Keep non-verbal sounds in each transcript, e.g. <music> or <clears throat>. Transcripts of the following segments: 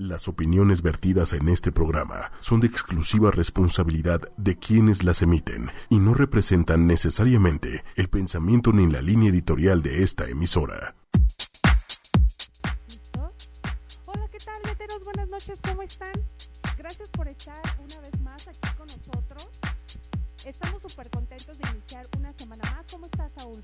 Las opiniones vertidas en este programa son de exclusiva responsabilidad de quienes las emiten y no representan necesariamente el pensamiento ni la línea editorial de esta emisora. ¿Listo? Hola, ¿qué tal, veteros? Buenas noches, ¿cómo están? Gracias por estar una vez más aquí con nosotros. Estamos súper contentos de iniciar una semana más. ¿Cómo estás, Saúl?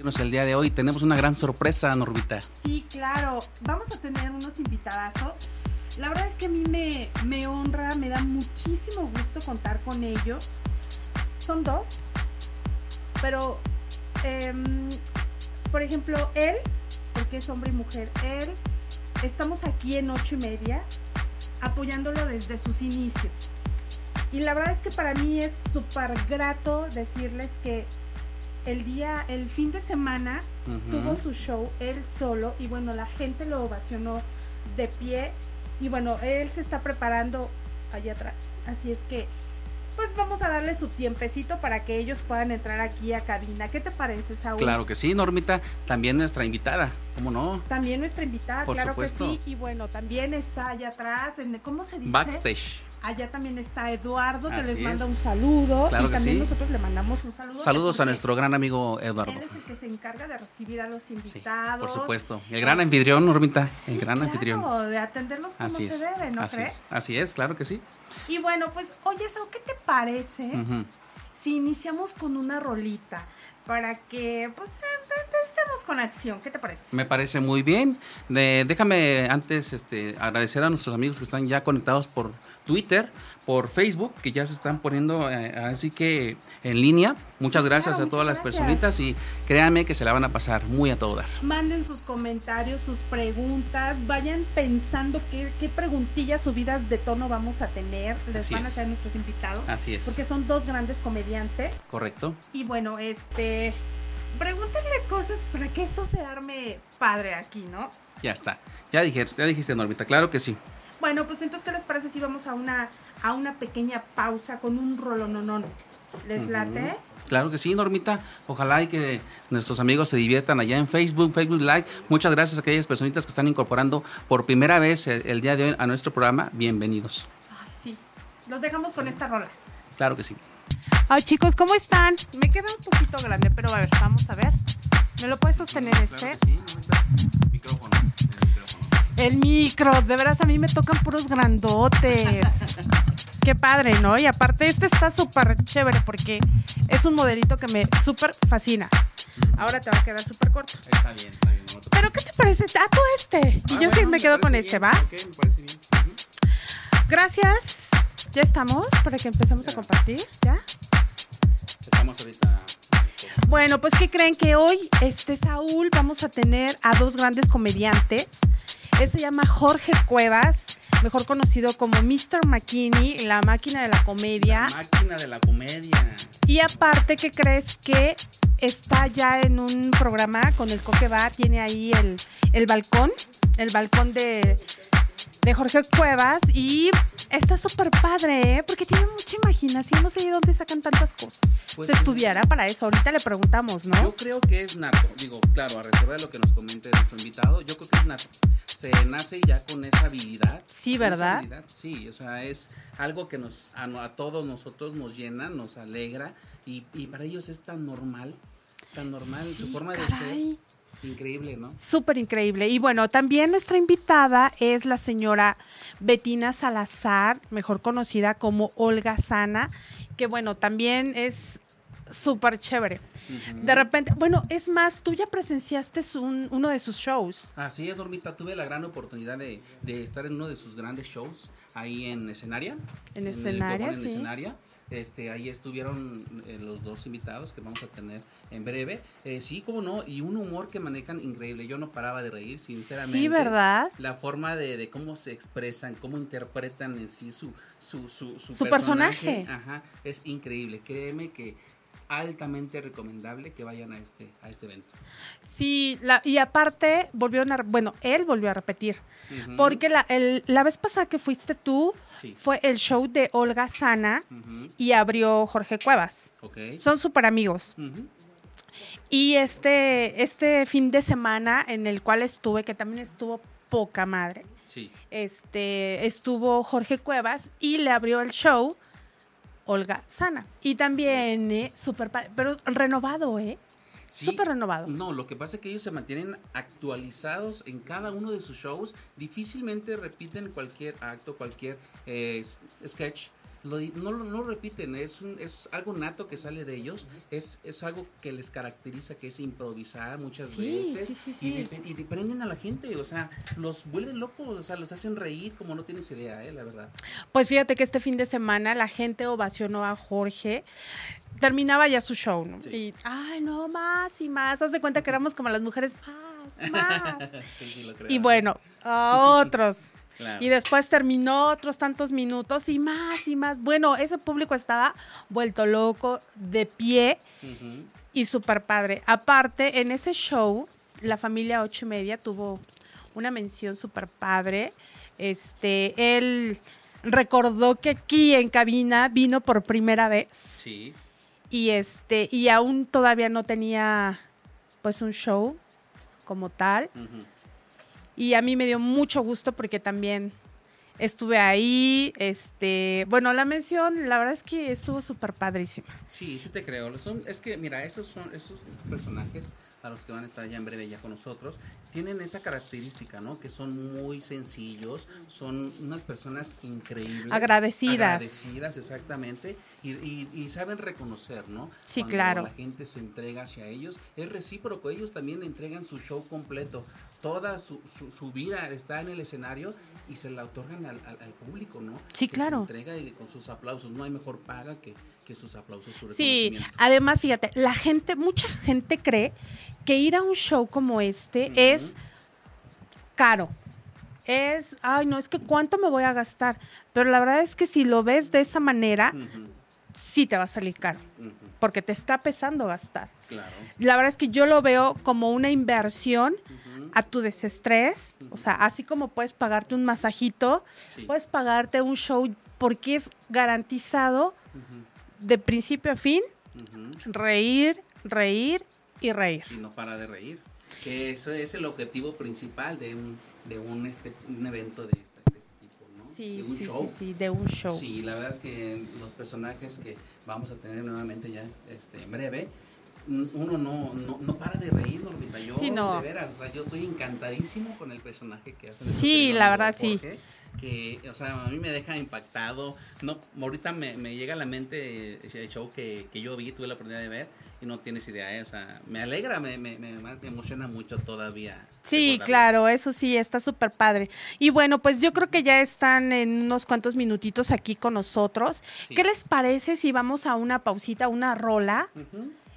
El día de hoy. Tenemos una gran sorpresa, Norbita. Sí, claro. Vamos a tener unos invitadazos. La verdad es que a mí me, me honra, me da muchísimo gusto contar con ellos. Son dos, pero, em, por ejemplo, él, porque es hombre y mujer, él, estamos aquí en ocho y media, apoyándolo desde sus inicios. Y la verdad es que para mí es súper grato decirles que el día, el fin de semana, tuvo su show él solo y bueno, la gente lo ovacionó de pie y bueno, él se está preparando allá atrás. Así es que, pues vamos a darle su tiempecito para que ellos puedan entrar aquí a cabina. ¿Qué te parece, Saúl? Claro que sí, Normita. También nuestra invitada. ¿Cómo no? También nuestra invitada, Por claro supuesto. que sí. Y bueno, también está allá atrás, en, ¿cómo se dice? Backstage. Allá también está Eduardo, que Así les manda es. un saludo. Claro y también sí. nosotros le mandamos un saludo. Saludos a nuestro gran amigo Eduardo. Él es el que se encarga de recibir a los Sí, invitados. por supuesto. El gran anfitrión, Normita. Sí, El gran claro, anfitrión. de atenderlos como Así se es. debe, ¿no Así crees? es. Así es, claro que sí. Y bueno, pues, oye, Sao, ¿qué te parece si iniciamos con una rolita para que, pues, con acción? ¿Qué te parece? Me parece muy bien. De- déjame antes este, agradecer a nuestros amigos que están ya conectados por Twitter, por Facebook, que ya se están poniendo eh, así que en línea. Muchas Sí, gracias claro, a todas las personitas y créanme que se la van a pasar muy a todo dar. Manden sus comentarios, sus preguntas, vayan pensando qué, qué preguntillas subidas de tono vamos a tener, les Así van a hacer nuestros invitados, Así es. porque son dos grandes comediantes. Correcto. Y bueno, este, pregúntenle cosas para que esto se arme padre aquí, ¿no? Ya está. Ya dijiste, ya dijiste, Normita. Claro que sí. Bueno, pues entonces, ¿qué les parece si vamos a una, a una pequeña pausa con un rolononón? ¿Les late? Claro que sí, Normita. Ojalá y que nuestros amigos se diviertan allá en Facebook, Facebook Live. Muchas gracias a aquellas personitas que están incorporando por primera vez el, el día de hoy a nuestro programa. Bienvenidos. Ay, sí. Los dejamos con esta rola. Claro que sí. Ay, chicos, ¿cómo están? Me queda un poquito grande, pero a ver, vamos a ver. ¿Me lo puedes sostener este? Micrófono. El micro, de veras a mí me tocan puros grandotes. <laughs> Qué padre, ¿no? Y aparte este está súper chévere porque es un modelito que me súper fascina. Ahora te va a quedar súper corto. Está bien, está bien. no te ¿Pero qué te parece? Ah, tú este. Y Ah, yo sí me quedo con este. ¿va? Ok, me parece bien. Gracias. Ya estamos para que empecemos a compartir, ¿ya? Estamos ahorita. Bueno, pues ¿qué creen que hoy, este Saúl, vamos a tener a dos grandes comediantes. Él se llama Jorge Cuevas, mejor conocido como Mr. McKinney, la máquina de la comedia. La máquina de la comedia. Y aparte, ¿qué crees que está ya en un programa con el Coque va? Tiene ahí el, el balcón, el balcón de, de Jorge Cuevas. Y está súper padre, ¿eh? Porque tiene mucha imaginación. No sé de dónde sacan tantas cosas. Pues, Se estudiará para eso. Ahorita le preguntamos, ¿no? Yo creo que es nato. Digo, claro, a reserva de lo que nos comente nuestro invitado, yo creo que es nato. Se nace ya con esa habilidad. Sí, ¿verdad? habilidad, Sí, o sea, es algo que nos a, a todos nosotros nos llena, nos alegra y, y para ellos es tan normal, tan normal, su Sí, forma caray. de ser, increíble, ¿no? Súper increíble. Y bueno, también nuestra invitada es la señora Betina Salazar, mejor conocida como Olga Sana, que bueno, también es súper chévere. De repente, bueno, es más, tú ya presenciaste un- uno de sus shows. Así es, Normita, tuve la gran oportunidad de, de estar en uno de sus grandes shows ahí en Escenaria. En Escenaria, en sí. Escenaria. Este, ahí estuvieron eh, los dos invitados que vamos a tener en breve. Eh, sí, como no, y un humor que manejan increíble. Yo no paraba de reír, sinceramente. Sí, ¿verdad? La forma de, de cómo se expresan, cómo interpretan en sí su, su, su, Su personaje. Ajá, es increíble. Créeme que altamente recomendable que vayan a este, a este evento. Sí, la- y aparte volvieron a, bueno, él volvió a repetir, porque la, el- la vez pasada que fuiste tú Sí. fue el show de Olga Sana y abrió Jorge Cuevas. Ok. Son súper amigos. Y este, este fin de semana en el cual estuve, que también estuvo poca madre, Sí. este, estuvo Jorge Cuevas y le abrió el show Olga Sana. Y también, eh, padre, pero renovado, ¿eh? Sí. Súper renovado. No, lo que pasa es que ellos se mantienen actualizados en cada uno de sus shows. Difícilmente repiten cualquier acto, cualquier eh, sketch. Lo no, lo- no repiten, es, un- es algo nato que sale de ellos. Es, es algo que les caracteriza, que es improvisar muchas Sí, veces. sí, sí, Y, y prenden a la gente, o sea, los vuelven locos, o sea, los hacen reír como no tienes idea, eh, la verdad. Pues fíjate que este fin de semana la gente ovacionó a Jorge. Terminaba ya su show, ¿no? Sí. Y, ay, no, más y más. Haz de cuenta que éramos como las mujeres, más, más. <laughs> Sí, sí, lo creo. y bueno, a <laughs> otros. Claro. Y después terminó otros tantos minutos y más y más. Bueno, ese público estaba vuelto loco, de pie y súper padre. Aparte, en ese show, la familia ocho y media tuvo una mención súper padre. Este, él recordó que aquí en cabina vino por primera vez. Sí. Y este, y aún todavía no tenía pues un show como tal. ujú. Y a mí me dio mucho gusto porque también estuve ahí. Este, bueno, la mención, la verdad es que estuvo súper padrísima. Sí, sí te creo. Es que, mira, esos son esos personajes a los que van a estar ya en breve ya con nosotros, tienen esa característica, ¿no? Que son muy sencillos, son unas personas increíbles. Agradecidas. Agradecidas, exactamente. Y, y- y saben reconocer, ¿no? Sí, Cuando claro. la gente se entrega hacia ellos. Es recíproco, ellos también entregan su show completo. Toda su, su, su vida está en el escenario y se la otorgan al, al- al público, ¿no? Sí, Que se claro. entrega y con sus aplausos. No hay mejor paga que, que sus aplausos. Su Sí, además, fíjate, la gente, mucha gente cree que ir a un show como este es caro. Es, ay, no, es que cuánto me voy a gastar. Pero la verdad es que si lo ves de esa manera, sí te va a salir caro, porque te está pesando gastar. Claro. La verdad es que yo lo veo como una inversión a tu desestrés, o sea, así como puedes pagarte un masajito, sí, puedes pagarte un show porque es garantizado de principio a fin, ujú. reír, reír y reír. Y no para de reír. Que eso es el objetivo principal de un, de un, este, un evento de este, de este tipo, ¿no? Sí, de un sí, show. sí, sí, de un show. Sí, la verdad es que los personajes que vamos a tener nuevamente ya este, en breve, uno no, no, no para de reír, Normita. Yo, Sí, no. de veras, o sea, yo estoy encantadísimo con el personaje que hace. Sí, la verdad, sí. Que, o sea, a mí me deja impactado. No, ahorita me, me llega a la mente el show que, que yo vi, tuve la oportunidad de ver, y no tienes idea, ¿eh? o sea, me alegra, me, me, me, me emociona mucho todavía. Sí, recordarlo. claro, eso sí, está súper padre. Y bueno, pues yo creo que ya están en unos cuantos minutitos aquí con nosotros. Sí. ¿Qué les parece si vamos a una pausita, una rola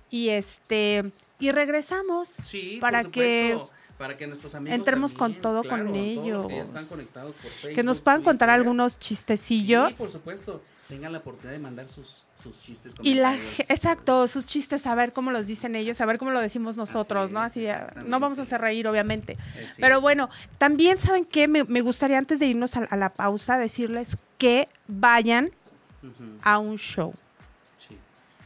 y este y regresamos Sí, para por que para que nuestros amigos entremos con también, todo claro, con que ya ellos. están conectados por que nos Facebook, puedan contar algunos chistecillos? Sí, por supuesto. Tengan la oportunidad de mandar sus, sus chistes. Y la, exacto, sus chistes, a ver cómo los dicen ellos, a ver cómo lo decimos nosotros, Así ¿no? Así, ah, no vamos a hacer reír, obviamente. Eh, sí. Pero bueno, también saben que me, me gustaría antes de irnos a, a la pausa decirles que vayan a un show.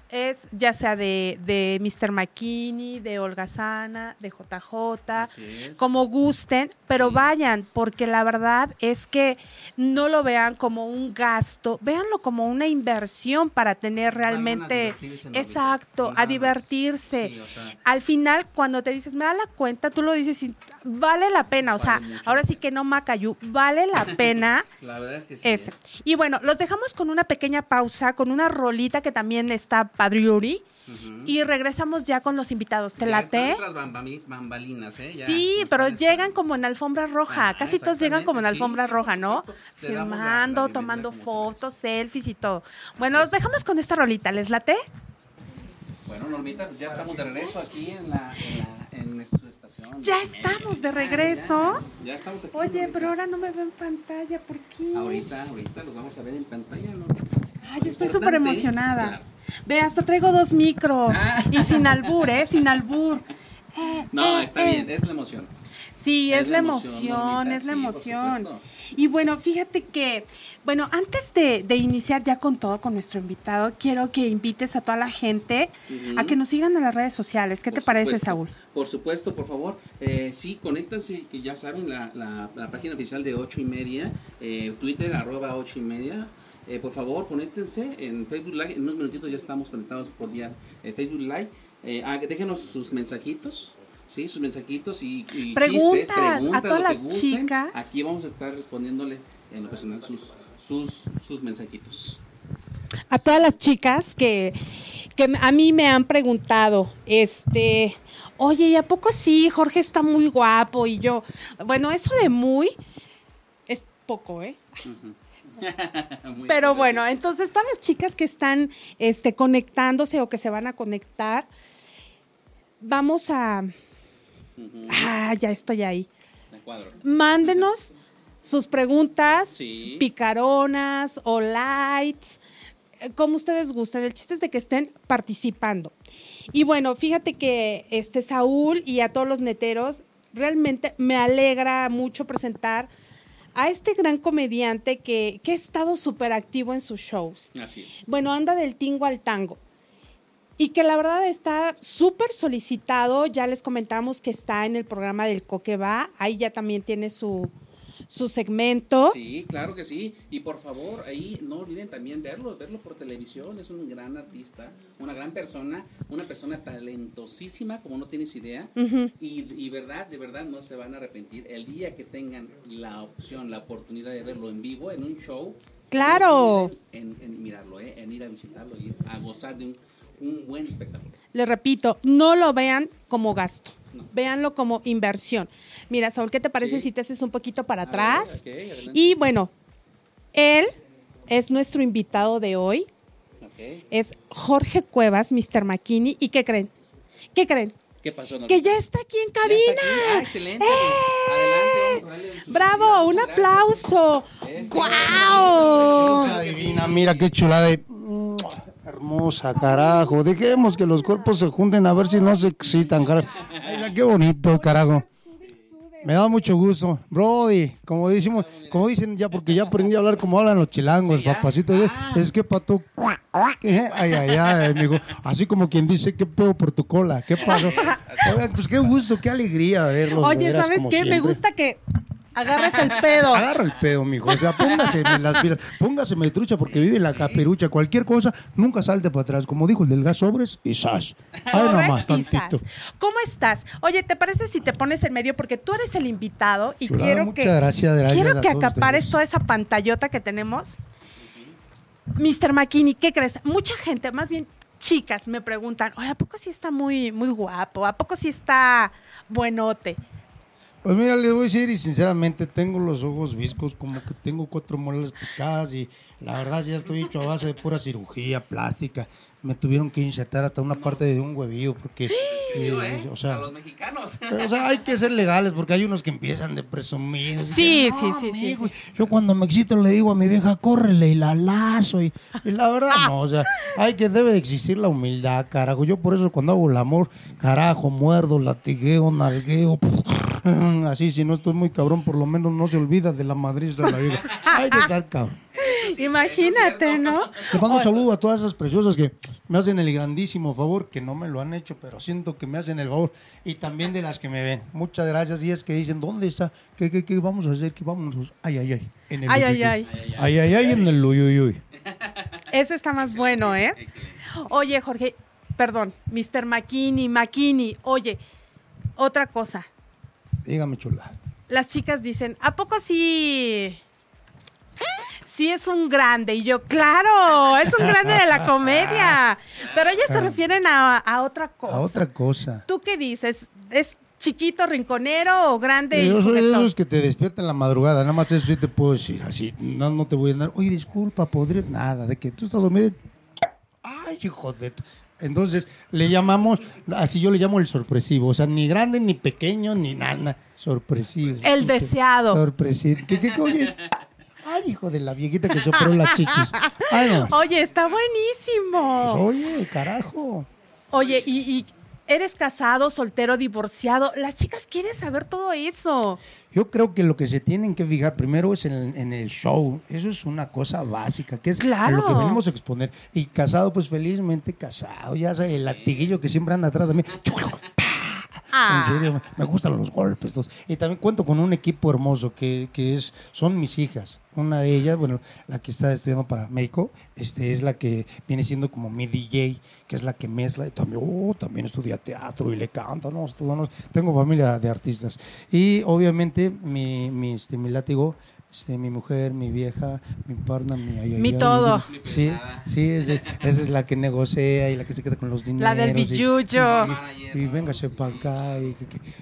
Es ya sea de, de Mr. McKinney, de Olga Sana, de JJ, como gusten, pero Sí. vayan, porque la verdad es que no lo vean como un gasto, véanlo como una inversión para tener realmente, exacto, a divertirse. Sí, o sea, Al final, cuando te dices, me da la cuenta, tú lo dices y vale la pena, o sea, Vale ahora sí que no Macayú, vale la <laughs> pena la verdad es que sí. ese. ¿eh? Y bueno, los dejamos con una pequeña pausa, con una rolita que también está padriuri. Y regresamos ya con los invitados. ¿Te Ya late? otras bambalinas, ¿eh? Ya sí, pero llegan como en alfombra roja. Ajá, Casi todos llegan como en alfombra Sí, roja, ¿no? Filmando, tomando fotos, selfies y todo. Bueno, los dejamos con esta rolita. ¿Les late? Bueno, Normita, pues ya estamos de regreso aquí en la, en la en su estación. Ya Eh, estamos de regreso. Ya, ya estamos aquí. Oye, Normita. pero ahora no me veo en pantalla. ¿Por qué? Ahorita, ahorita los vamos a ver en pantalla, ¿no? Ay, yo estoy súper emocionada. claro. Ve, hasta traigo dos micros. Ah. Y sin albur, ¿eh? Sin albur. <laughs> Eh, No, eh, está eh. bien, es la emoción. Sí, es, Es la emoción, emoción, es la sí, emoción. y bueno, fíjate que, bueno, antes de, de iniciar ya con todo, con nuestro invitado, quiero que invites a toda la gente a que nos sigan en las redes sociales. ¿Qué Por te parece, Saúl? Por supuesto, por favor. Eh, sí, conéctense, que ya saben, la, la, la página oficial de ocho y media, eh, Twitter, arroba ocho y media. Eh, por favor, conéctense en Facebook Live. En unos minutitos ya estamos conectados por vía eh, Facebook Live. Eh, ah, déjenos sus mensajitos. Sí, sus mensajitos y, y Preguntas, chistes, preguntas, a todas las gusten. chicas. Aquí vamos a estar respondiéndole en lo personal sus, sus, sus mensajitos. a todas las chicas que, que a mí me han preguntado, este, oye, ¿y a poco sí? Jorge está muy guapo y yo, bueno, eso de muy es poco, ¿eh? <laughs> Pero bueno, entonces todas las chicas que están este, conectándose o que se van a conectar, vamos a... Ah, ya estoy ahí. Cuadro. Mándenos sus preguntas, Sí. picaronas o lights, eh, como ustedes gusten. El chiste es de que estén participando. Y bueno, fíjate que este Saúl y a todos los neteros, realmente me alegra mucho presentar a este gran comediante que, que ha estado súper activo en sus shows. Así es. Bueno, anda del tingo al tango. Y que la verdad está súper solicitado. Ya les comentamos que está en el programa del Coque Va. Ahí ya también tiene su, su segmento. Sí, claro que sí. Y por favor, ahí no olviden también verlo, verlo por televisión. Es un gran artista, una gran persona, una persona talentosísima, como no tienes idea. Y, y verdad, de verdad no se van a arrepentir. El día que tengan la opción, la oportunidad de verlo en vivo, en un show. Claro. en mirarlo, ¿eh? en ir a visitarlo y a gozar de un, un buen espectáculo. Les repito, no lo vean como gasto. No. Véanlo como inversión. Mira, Saúl, ¿qué te parece Sí. si te haces un poquito para ver, atrás? Y bueno, él es nuestro invitado de hoy. Es Jorge Cuevas, Mr. McKinney. ¿Y qué creen? ¿Qué creen? ¿Qué pasó? Que Normita? ya está aquí en cabina. aquí. Ah, excelente. ¡Eh! Adelante, vamos a darle su Bravo, un aplauso. Este, que sí. Divina, mira qué chulada. de- Hermosa, carajo. Dejemos que los cuerpos se junten a ver si no se excitan, carajo. Mira, qué bonito, carajo. Me da mucho gusto. Brody, como decimos, como dicen ya, porque ya aprendí a hablar como hablan los chilangos, Sí, ya. papacitos. Ah. Es que pato. ¿Qué? Ay, ay, ay, amigo. Así como quien dice, ¿qué pedo por tu cola? ¿Qué pasó? <laughs> Pues qué gusto, qué alegría verlos. Oye, ¿sabes qué? Me gusta que agarres el pedo. Agarra el pedo, mijo. O sea, póngaseme las pilas. Póngaseme trucha porque vive en la caperucha. Cualquier cosa, nunca salte para atrás. Como dijo el del gas sobres y sas. Sobres nomás, y tantito. sas. ¿Cómo estás? Oye, ¿te parece si te pones en medio? Porque tú eres el invitado y Chulada, quiero muchas que, gracias, gracias quiero a que todos acapares ustedes. toda esa pantallota que tenemos. Mr. McKinney, ¿qué crees? Mucha gente, más bien chicas, me preguntan, oye, ¿a poco sí está muy, muy guapo? ¿A poco sí está buenote? Pues mira, les voy a decir, y sinceramente tengo los ojos viscos, como que tengo cuatro muelas picadas y la verdad ya estoy hecho a base de pura cirugía plástica. Me tuvieron que insertar hasta una parte de un huevillo porque, <gasps> Yo, eh, ¿eh? o sea, a los mexicanos. O sea, hay que ser legales porque hay unos que empiezan de presumir. Sí, sí, "No, sí, sí, amigo". sí. Yo cuando me excito le digo a mi vieja, córrele y la lazo. Y, y la verdad, no, o sea, hay que, debe de existir la humildad, carajo. Yo por eso cuando hago el amor, carajo, muerdo, latigueo, nalgueo. Así, si no estoy muy cabrón, por lo menos no se olvida de la madriz de la vida. <laughs> Hay que estar cabrón. Imagínate, ¿no? Le mando un saludo a todas esas preciosas que me hacen el grandísimo favor, que no me lo han hecho, pero siento que me hacen el favor. Y también de las que me ven. Muchas gracias. Y es que dicen, ¿dónde está? ¿Qué, qué, qué vamos a hacer? ¿Qué vamos a hacer? Ay, ay, ay. En el Ay, ay, ay. uy. Ay, ay, ay, en el uy, uy, uy. Ese está más bueno, ¿eh? Excelente. Oye, Jorge, perdón, Mr. McKinney, McKinney, oye, otra cosa. Dígame, chula. Las chicas dicen, ¿a poco sí? Sí es un grande. Y yo, claro, es un grande de la comedia. Pero ellas se refieren a, a otra cosa. A otra cosa. ¿Tú qué dices? ¿Es chiquito, rinconero o grande? Yo soy de esos que te despiertan en la madrugada, nada más eso sí te puedo decir, así, no, no te voy a dar, oye, disculpa, podría, nada, de que tú estás dormido, ay, hijo de... tu-". Entonces, le llamamos, así yo le llamo el sorpresivo, o sea, ni grande, ni pequeño, ni nada, sorpresivo. El deseado. Sorpresivo. ¿Qué, qué, oye? Ay, hijo de la viejita que sopló las chiquis. Ay, no. Oye, está buenísimo. Oye, carajo. Oye, y, y ¿Eres casado, soltero, divorciado? Las chicas quieren saber todo eso. Yo creo que lo que se tienen que fijar primero es en, en el show. Eso es una cosa básica, que es Claro. lo que venimos a exponer. Y casado, pues felizmente casado. Ya sabes, el latiguillo que siempre anda atrás de mí. Ah. En serio, me gustan los golpes. todos. Y también cuento con un equipo hermoso que, que es, son mis hijas. Una de ellas, bueno, la que está estudiando para México, este, es la que viene siendo como mi DJ, que es la que mezcla. Y también, oh, también estudia teatro y le canta. No, Todo, no, tengo familia de artistas. Y obviamente mi, mi, este, mi látigo, este, mi mujer, mi vieja, mi parna, mi... ay, ay, Mi todo. Mi Sí, sí, es de- esa es la que negocia y la que se queda con los dineros. La del y- billuyo. y, y, véngase para acá y,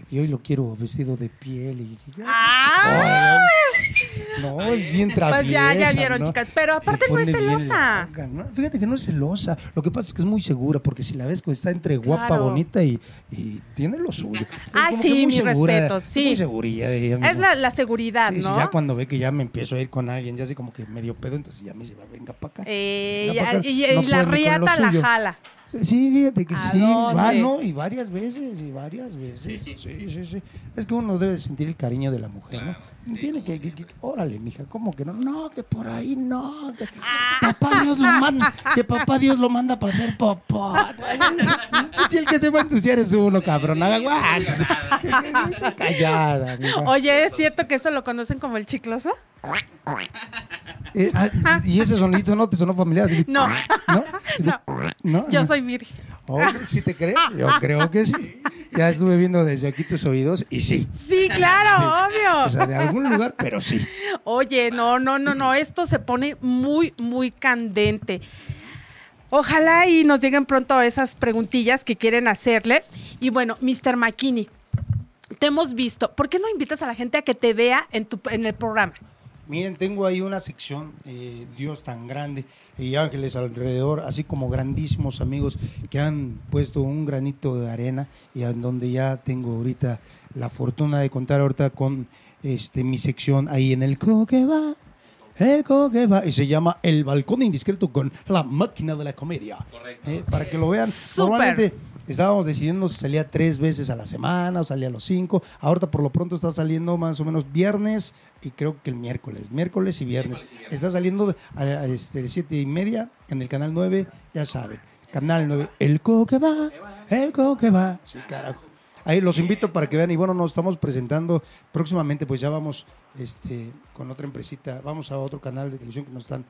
y hoy lo quiero vestido de piel y, y- ¡Ah! Ay, no, es bien traviesa. Pues ya, ya vieron, ¿no? chicas. Pero aparte no es celosa. loca, ¿no? Fíjate que no es celosa. Lo que pasa es que es muy segura, porque si la ves, pues está entre guapa, Claro. bonita y, y tiene lo suyo. Ah, sí, mis segura, respetos, es sí. Muy segurilla de ella Es la, la seguridad, Sí, sí, ¿no? ya cuando ve que ya me empiezo a ir con alguien, ya así como que medio pedo, entonces ya me dice, "Va, venga para acá. Eh, Venga pa' acá, y, y no la riata la suyo. jala. Sí, fíjate que ¿A sí, va, no, y varias veces, y varias veces. Sí, sí, sí. Es que uno debe sentir el cariño de la mujer, ¿no? Tiene que, que- que- órale, mija, ¿cómo que no? No, que por ahí no. que- papá Dios lo manda, que papá Dios lo manda para ser papá. <laughs> Si el que se va a ensuciar es uno, cabrón. Está callada, mija. Oye, ¿es cierto que eso lo conocen como el chicloso? Eh, ah, y ese sonidito no te sonó familiar. así, No. ¿No? <laughs> No. ¿No? Yo soy Miri. Oh, ¿Sí te crees? Yo creo que sí. Ya estuve viendo desde aquí tus oídos y sí. Sí, claro, O obvio. sea, de algún lugar, pero sí. Oye, no, no, no, no, esto se pone muy, muy candente. Ojalá y nos lleguen pronto esas preguntillas que quieren hacerle. Y bueno, Mr. McKinney, te hemos visto. ¿Por qué no invitas a la gente a que te vea en, tu, en el programa? Miren, tengo ahí una sección, eh, Dios tan grande, y ángeles alrededor, así como grandísimos amigos que han puesto un granito de arena y en donde ya tengo ahorita la fortuna de contar ahorita con este mi sección ahí en el co que va, el co que va, y se llama El Balcón Indiscreto con la máquina de la comedia. Correcto. Eh, para que lo vean. Normalmente estábamos decidiendo si salía tres veces a la semana o salía a los cinco. Ahorita por lo pronto está saliendo más o menos viernes y creo que el miércoles. Miércoles y viernes. Miércoles y viernes. Está saliendo a, a, este, siete y media en el canal 9, ya saben. Canal 9, el co que va, el co que va. Sí, carajo. Ahí los invito para que vean y bueno, nos estamos presentando próximamente, pues ya vamos este, con otra empresita, vamos a otro canal de televisión que nos están,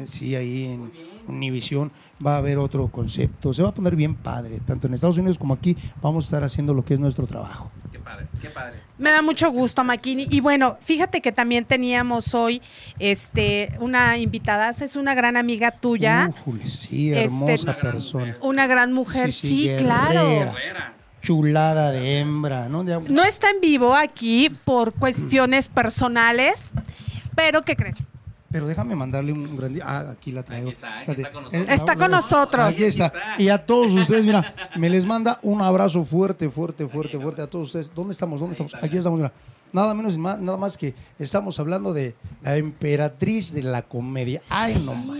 eh, sí, ahí en Univisión, va a haber otro concepto, se va a poner bien padre, tanto en Estados Unidos como aquí, vamos a estar haciendo lo que es nuestro trabajo. Qué padre, qué padre. Me da mucho gusto, Makini. Y bueno, fíjate que también teníamos hoy este, una invitada, es una gran amiga tuya, Újule, sí, Este- hermosa Una gran persona, mujer. una gran mujer, Sí, sí, sí, claro. guerrera. Chulada de hembra, ¿no? De- No está en vivo aquí por cuestiones personales, pero ¿qué creen? Pero déjame mandarle un gran... Ah, aquí la traigo. Aquí está, aquí está con nosotros. Eh, Está con nosotros. Aquí está. Y a todos ustedes, mira, <laughs> me les manda un abrazo fuerte, fuerte, fuerte, fuerte a todos ustedes. ¿Dónde estamos? ¿Dónde estamos? Aquí estamos, mira. Nada menos y más, nada más que estamos hablando de la emperatriz de la comedia. Ay, no más.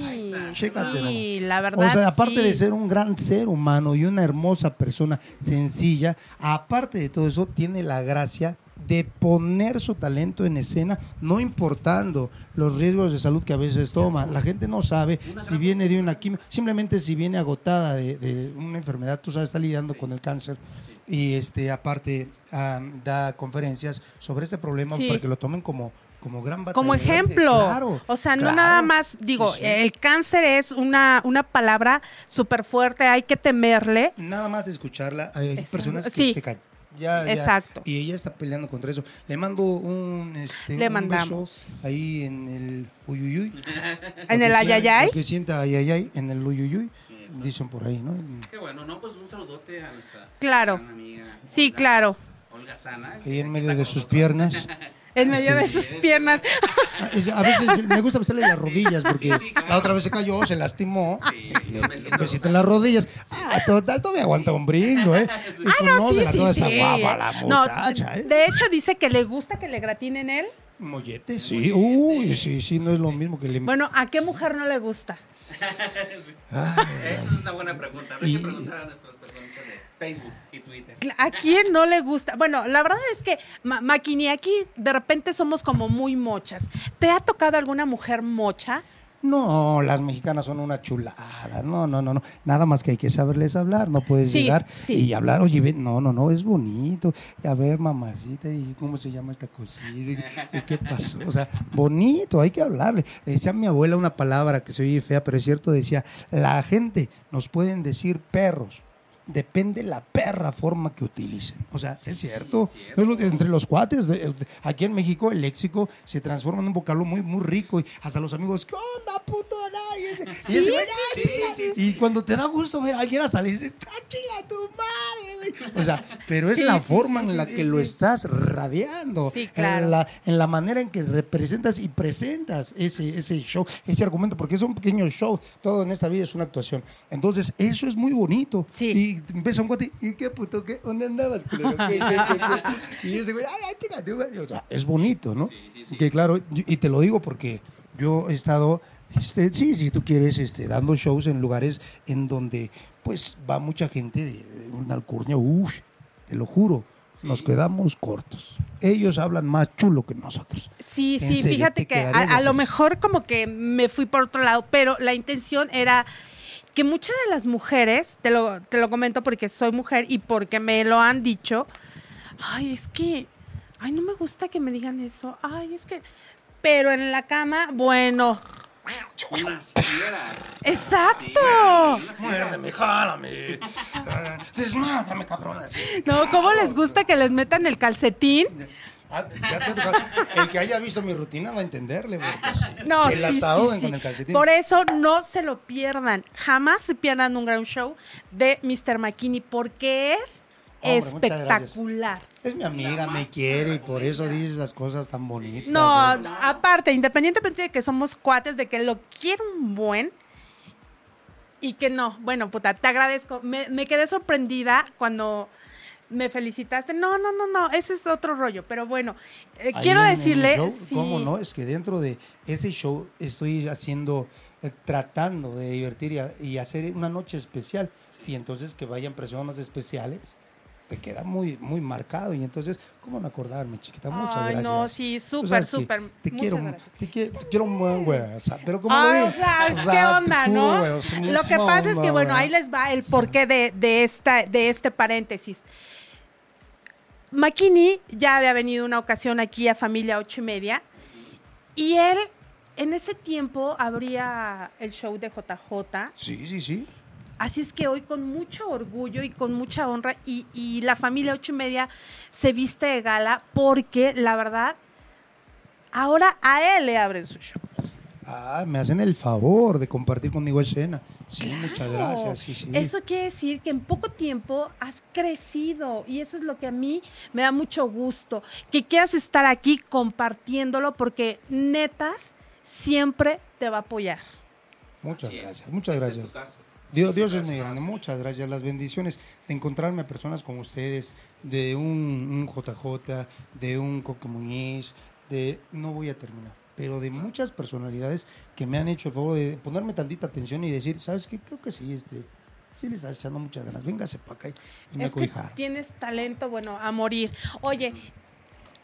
Chécate Sí, la verdad. O sea, aparte sí. de ser un gran ser humano y una hermosa persona sencilla, aparte de todo eso, tiene la gracia de poner su talento en escena, no importando los riesgos de salud que a veces toma. La gente no sabe si viene de una quimio, simplemente si viene agotada de, de una enfermedad, tú sabes, está lidiando con el cáncer. Y este aparte da conferencias sobre este problema Sí. para que lo tomen como, como gran como batallante. ejemplo. Claro, o sea, no claro. nada más, digo, Sí, sí. el cáncer es una, una palabra súper fuerte, hay que temerle. Nada más de escucharla, hay Exacto. personas que Sí. se caen. Ya, ya. Exacto. Y ella está peleando contra eso. Le mando un, este, Le un mandamos. beso ahí en el uyuyuy. <laughs> En el ayayay. Que sienta ayayay en el uyuyuy. Dicen por ahí, ¿no? Qué bueno, no, pues un saludote a nuestra Claro. gran amiga. Sí, Olga- claro. Olga Sana. Ahí en medio de sus nosotros. piernas. <laughs> En medio de sus piernas. Ah, A veces <laughs> me gusta besarle las rodillas porque Sí, sí, claro. la otra vez se cayó, se lastimó. Sí, besito. Besito en las rodillas. Ah, total, todavía aguanta un brinco, ¿eh? <laughs> Ah, no, sí, sí, sí. guapa, No, muchacha, ¿eh? de hecho dice que le gusta que le gratinen él. Mollete, sí. Uy, sí, sí, no es lo mismo que le... Bueno, ¿a qué mujer no le gusta? <laughs> Esa es una buena pregunta. Habrá Y- que preguntar a de, Facebook y Twitter. ¿A quién no le gusta? Bueno, la verdad es que, Ma- Maquini, aquí de repente somos como muy mochas. ¿Te ha tocado alguna mujer mocha? No, las mexicanas son una chulada. No, no, no, no. Nada más que hay que saberles hablar. No puedes Sí, llegar sí. y hablar, oye, ven, no, no, no, es bonito. Y a ver, mamacita, ¿y cómo se llama esta cosita? ¿Y, y qué pasó? O sea, bonito, hay que hablarle. Decía mi abuela una palabra que se oye fea, pero es cierto, decía, la gente nos pueden decir perros. Depende la perra forma que utilicen. O sea, es cierto. Es entre los cuates, aquí en México el léxico se transforma en un vocablo muy, muy rico y hasta los amigos, ¿qué onda, puto? Y cuando te da gusto ver a alguien hasta le dices, ¡ah, tu madre! O sea, pero es Sí, la forma en la que lo estás radiando. Sí, claro. En la, en la manera en que representas y presentas ese, ese show, ese argumento, porque es un pequeño show, todo en esta vida es una actuación. Entonces, eso es muy bonito. Sí. Y empieza un cuate, ¿y qué puto qué? ¿Dónde andabas, culero? ¿Qué, qué, qué, qué? Y ese güey, ¡ay, ay, chinga tu madre". O sea, es bonito, ¿no? Sí, sí, sí. Que claro, y te lo digo porque yo he estado, este, sí, si tú quieres, este, dando shows en lugares en donde, pues, va mucha gente de, de una alcurnia, uff, te lo juro, Sí. nos quedamos cortos. Ellos hablan más chulo que nosotros. Sí, ¿En sí, serio? fíjate ¿Te que a, a lo mejor como que me fui por otro lado, pero la intención era que muchas de las mujeres, te lo, te lo comento porque soy mujer y porque me lo han dicho, ay, es que, ay, no me gusta que me digan eso, ay, es que, pero en la cama, bueno, Unas exacto. Sí. Muérdeme, jálame. Así. No, ¿cómo les gusta que les metan el calcetín? Ah, ya te el que haya visto mi rutina va a entenderle. porque, No, el sí, atado sí, en- sí. con el calcetín. Por eso no se lo pierdan. Jamás se pierdan un gran show de Mr. McKinney porque es Hombre, espectacular. Es mi amiga, me quiere y por eso dice esas cosas tan bonitas. No, aparte, independientemente de que somos cuates, de que lo quiero un buen y que no, bueno, puta, te agradezco. Me, me quedé sorprendida cuando me felicitaste. No, no, no, no, ese es otro rollo, pero bueno, eh, quiero decirle... show, sí, ¿Cómo no? Es que dentro de ese show estoy haciendo, eh, tratando de divertir y, a- y hacer una noche especial. Y entonces que vayan personas especiales, te queda muy, muy marcado. Y entonces, ¿cómo no acordarme, chiquita? Muchas Ay, gracias. no, sí, súper, súper. Te te, quiero, te quiero un buen güey. O sea, pero como Ay, lo o sea, o ¿qué sea, te onda, juro, no? güey, o sea, Lo que pasa es que, bueno, ahí les va el porqué de, de, esta, de este paréntesis. Makini ya había venido una ocasión aquí a Familia Ocho y Media y él en ese tiempo abría el show de JJ. Sí, sí, sí. Así es que hoy con mucho orgullo y con mucha honra y, y la familia ocho y media se viste de gala porque la verdad ahora a él le abren su show. Ah, me hacen el favor de compartir conmigo escena. Sí, muchas gracias. Sí, sí. Eso quiere decir que en poco tiempo has crecido y eso es lo que a mí me da mucho gusto, que quieras estar aquí compartiéndolo porque netas siempre te va a apoyar. Muchas Así es. gracias, muchas Este es gracias. tu caso. Dios, Dios es Este muy grande, muchas gracias. Las bendiciones de encontrarme a personas como ustedes, de un, un JJ, de un Coque Muñiz, de, no voy a terminar, pero de muchas personalidades que me han hecho el favor de ponerme tantita atención y decir, ¿sabes qué? Creo que sí, este, sí le estás echando muchas ganas, véngase para acá y, me es que tienes talento, bueno, a morir. Oye,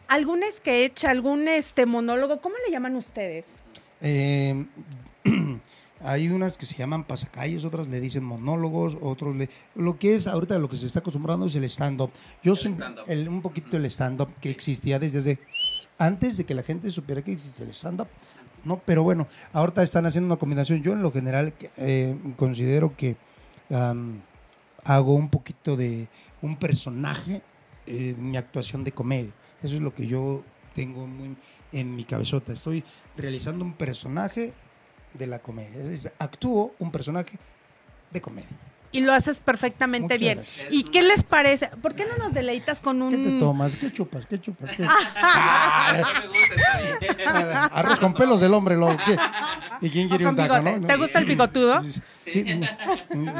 ¿algún sketch, algún este monólogo, cómo le llaman ustedes? Eh, <clears throat> hay unas que se llaman pasacalles, otras le dicen monólogos, otros le... Lo que es ahorita lo que se está acostumbrando es el stand-up. Yo el- un poquito el stand-up que existía desde hace- antes de que la gente supiera que existía el stand-up. No, pero bueno, ahorita están haciendo una combinación. Yo en lo general eh, considero que am, hago un poquito de un personaje eh, mi actuación de comedia. Eso es lo que yo tengo muy en mi cabezota. Estoy realizando un personaje de la comedia. Es actúo un personaje de comedia. Y lo haces perfectamente Muchas bien. gracias. ¿Y qué les parece? ¿Por qué no nos deleitas con un... ¿Qué te tomas? ¿Qué chupas? ¿Qué chupas? ¿Qué? <laughs> <laughs> Arroz con pelos del hombre, lo ¿qué? ¿Y quién quiere un taco, no? ¿Te gusta el bigotudo? Sí, sí,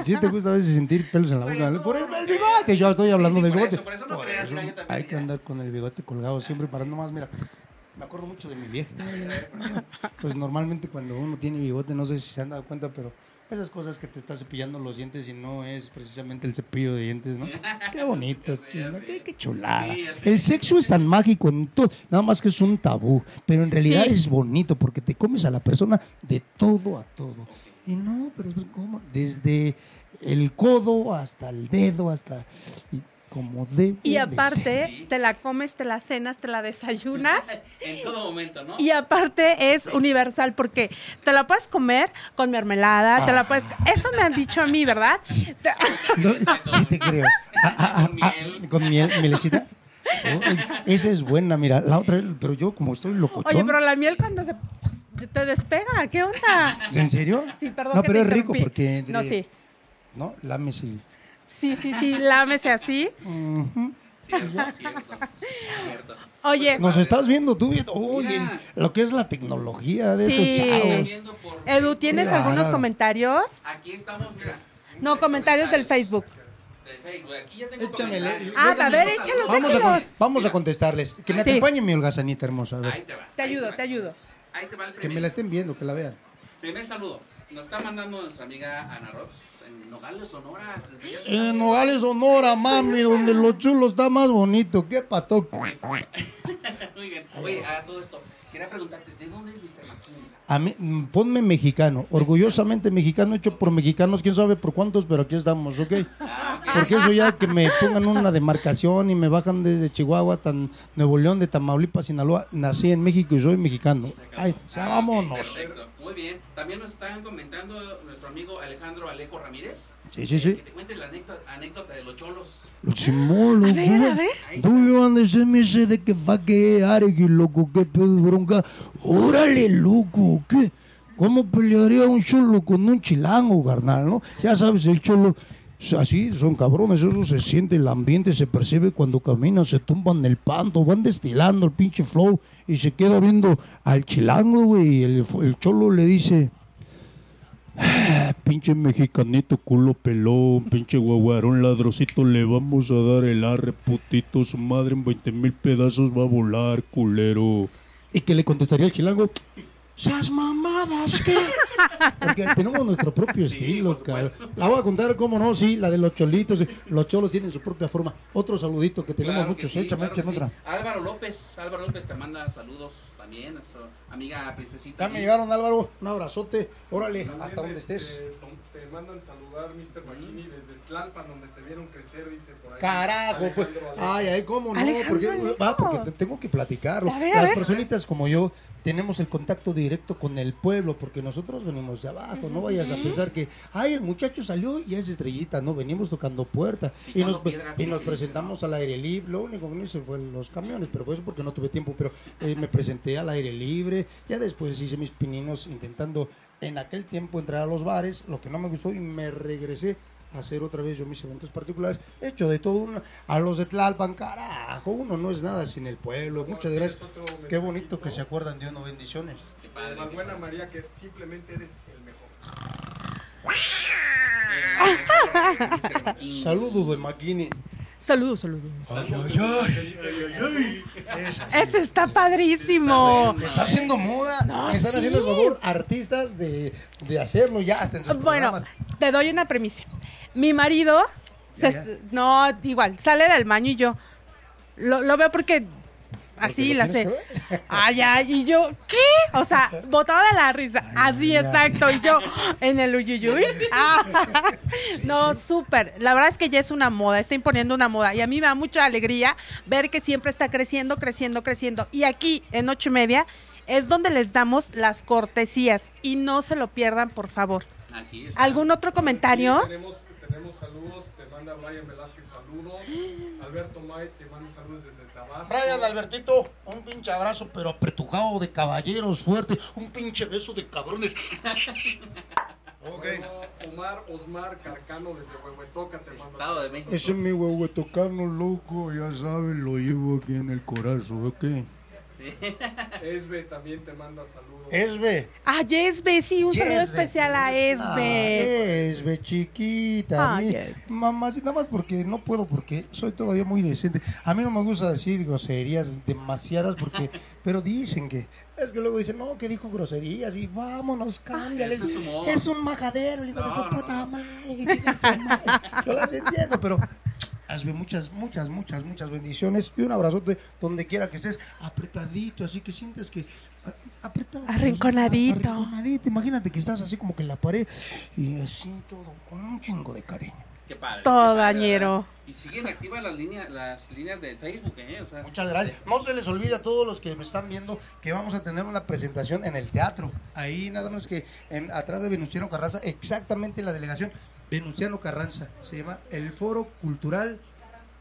sí te gusta a veces sentir pelos en la boca. Por el, el bigote, yo estoy hablando sí, del por bigote. eso, por eso no Por creas, eso mira, yo también hay que andar con el bigote colgado siempre para nomás, mira. Me acuerdo mucho de mi vieja. <laughs> Pues normalmente cuando uno tiene bigote, no sé si se han dado cuenta, pero Esas cosas que te está cepillando los dientes y no es precisamente el cepillo de dientes, ¿no? <laughs> Qué bonito, chinga, qué, qué chulada. Sí. El sexo es tan mágico en todo, nada más que es un tabú, pero en realidad Sí. es bonito porque te comes a la persona de todo a todo. Y no, pero ¿cómo? Desde el codo hasta el dedo, hasta y como debe Y de aparte, Sí. te la comes, te la cenas, te la desayunas. <laughs> En todo momento, ¿no? Y aparte es universal porque te la puedes comer con mermelada, te la puedes... Eso me han dicho a mí, ¿verdad? <laughs> No, sí te creo. Ah, ah, ah, Con ah, miel. con miel, mielecita. Uy, esa es buena, mira. La otra, pero yo como estoy locochón. Oye, pero la miel cuando se te despega, ¿qué onda? ¿En serio? Sí, perdón. No, que pero te es rico porque... No, sí. No, lámese. Sí, sí, sí, lámese así. Ujú. Sí, es cierto. cierto. Oye, Nos estás viendo tú, viendo. Oye, lo que es la tecnología de Sí. estos chavos. Edu, ¿tienes Claro. algunos comentarios? Aquí estamos, mira. No, comentarios del Facebook. Aquí ya tengo. Ah, a ver, échalos, Vamos a, échalos. vamos a contestarles. Que me Sí. acompañe mi holgazanita hermosa. A ver. Ahí te va. Te ahí ayudo, va. te ayudo. Ahí te va el Que primer. me la estén viendo, que la vean. Primer saludo. Nos está mandando nuestra amiga Ana Rox en Nogales, Sonora. desde allá. En Nogales, Sonora, mami, donde lo chulo está más bonito. ¿Qué pato? <laughs> Muy bien. Oye, a todo esto, quería preguntarte, ¿de dónde es Mr. A mí, ponme mexicano, orgullosamente mexicano, hecho por mexicanos, quién sabe por cuántos, pero aquí estamos, ¿ok? Ah, ok. Porque eso ya que me pongan una demarcación y me bajan desde Chihuahua hasta Nuevo León, de Tamaulipas, Sinaloa, nací en México y soy mexicano. Ay, Ah, vámonos. Perfecto. Muy bien. También nos están comentando nuestro amigo Alejandro Alejo Ramírez. Sí, sí, sí. Que te cuentes la anécdota, anécdota de los cholos. Los chimolos, A ver, a ver. Ahí Tú iban a decirme ese de que va que aregui, loco, qué pedo de bronca. Órale, loco, ¿qué? ¿Cómo pelearía un cholo con un chilango, carnal, no? Ya sabes, el cholo, así son cabrones, eso se siente, el ambiente se percibe cuando caminan, se tumban el panto, van destilando el pinche flow y se queda viendo al chilango, güey, y el, cholo le dice... "Ah, Pinche mexicanito culo pelón, pinche guaguarón ladrocito, le vamos a dar el arre putito, su madre en 20 mil pedazos va a volar, culero. ¿Y qué le contestaría el chilango? ¡Seas mamadas, ¿qué? Porque tenemos nuestro propio Sí, estilo, cabrón. supuesto. La voy a contar, cómo no, sí, la de los cholitos. Los cholos tienen su propia forma. Otro saludito que tenemos Claro que muchos, sí, échame, claro que échame sí. otra. Álvaro López, Álvaro López te manda saludos también, nuestra amiga princesita. Ya me llegaron, Álvaro, un abrazote. Órale, También, hasta donde este, estés. Te mandan saludar, Mr. McKinney, desde Tlalpan, donde te vieron crecer, dice por ahí. Carajo, pues. Ay, ay, cómo no, Alejandro porque, ah, porque te tengo que platicarlo. A ver, a Las personitas como yo tenemos el contacto directo con el pueblo, porque nosotros venimos de abajo, no vayas a pensar que, ay, el muchacho salió y es estrellita, no, venimos tocando puerta y nos, piedra, y presentamos al aire libre, lo único que no hice fue los camiones, pero fue eso porque no tuve tiempo, pero eh, me presenté al aire libre, ya después hice mis pininos intentando en aquel tiempo entrar a los bares, lo que no me gustó y me regresé hacer otra vez yo mis eventos particulares, hecho de todo uno, a los de Tlalpan, carajo, uno no es nada sin el pueblo, muchas ¿Tienes gracias, qué bonito que se acuerdan de uno, bendiciones. Qué padre, padre. María, que simplemente eres el mejor. <laughs> Saludos de Maquini. Saludos, saludos. Ay, ay, ay. Ese está padrísimo. Me está haciendo moda, me están haciendo el favor artistas de, de hacerlo ya hasta en sus Bueno, programas. te doy una premisa. Mi marido, se Ya, no, igual, sale del baño y yo lo, lo veo porque así lo la sé. Ay, ay, y yo, ¿qué? O sea, botaba de la risa. Así, ya. exacto. Y yo, en el uyuyuy. <laughs> Ah, no, súper. La verdad es que ya es una moda, está imponiendo una moda. Y a mí me da mucha alegría ver que siempre está creciendo, creciendo, creciendo. Y aquí, en ocho y media, es donde les damos las cortesías. Y no se lo pierdan, por favor. Aquí está. ¿Algún otro comentario? Tenemos, saludos, te manda Brian Velázquez saludos. Alberto May te manda saludos desde Tabasco. Brian Albertito, un pinche abrazo, pero apretujado de caballeros fuerte, un pinche beso de cabrones. <laughs> ok. Luego, Omar Osmar Carcano desde Huehuetoca te manda Estado de México. Ese es mi huehuetocano loco, ya saben, lo llevo aquí en el corazón, ok. <laughs> Esbe también te manda saludos. Esbe. Ah, Yesbe, sí, un saludo especial a Ah, Esbe. Esbe, chiquita. Ah, Yesbe. Mamá, nada más porque no puedo, porque soy todavía muy decente. A mí no me gusta decir groserías demasiadas, porque, <laughs> pero dicen que. Es que luego dicen, no, que dijo groserías y vámonos, cámbiale. Es un majadero, el hijo de No, su no, puta no. su madre. Yo las entiendo, pero Hazme muchas, muchas, muchas, muchas bendiciones y un abrazote donde quiera que estés, apretadito, así que sientes que ah, apretado. Arrinconadito. Arrinconadito. Imagínate que estás así como que en la pared y así todo, con un chingo de cariño. Qué padre. Todo qué padre, dañero. Y siguen activas las líneas, las líneas de Facebook, ¿eh? O sea, Muchas gracias. No se les olvide a todos los que me están viendo que vamos a tener una presentación en el teatro. Ahí nada menos que en- atrás de Venustiano Carranza, exactamente la delegación Venustiano Carranza. Se llama el Foro Cultural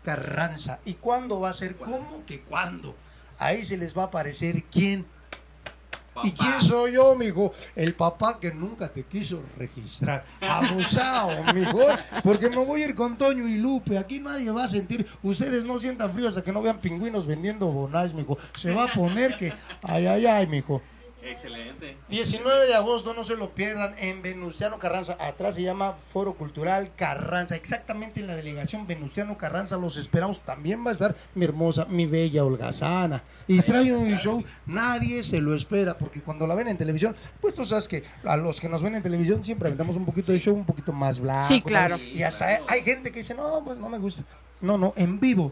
Carranza. ¿Y cuándo va a ser? ¿Cómo que cuándo? Ahí se les va a aparecer quién. ¿Y quién soy yo, mijo? El papá que nunca te quiso registrar. <laughs> Abusado, mijo. Porque me voy a ir con Toño y Lupe. Aquí nadie va a sentir. Ustedes no sientan frío hasta que no vean pingüinos vendiendo bonais, mijo. Se va a poner que. Ay, ay, ay, mijo. Excelente. 19 de agosto, no se lo pierdan, en Venustiano Carranza. Atrás se llama Foro Cultural Carranza. Exactamente en la delegación Venustiano Carranza los esperamos. También va a estar mi hermosa, mi bella holgazana. Y trae un show, nadie se lo espera, porque cuando la ven en televisión, pues tú sabes que a los que nos ven en televisión siempre aventamos un poquito de show un poquito más blanco. Sí, claro. Y hasta hay gente que dice, no, pues no me gusta. No, no, en vivo.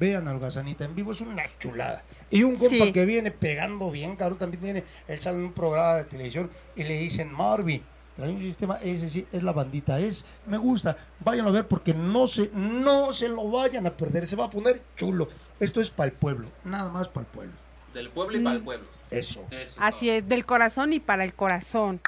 Vean a Holgazanita, en vivo es una chulada. Y un compa Sí. que viene pegando bien, cabrón, también tiene, él sale en un programa de televisión y le dicen, Marvin, trae un sistema, ese sí, es la bandita, es, me gusta, váyanlo a ver porque no se, no se lo vayan a perder, se va a poner chulo. Esto es para el pueblo, nada más para el pueblo. Del pueblo y para el pueblo. Eso. Eso es Así todo. es, del corazón y para el corazón.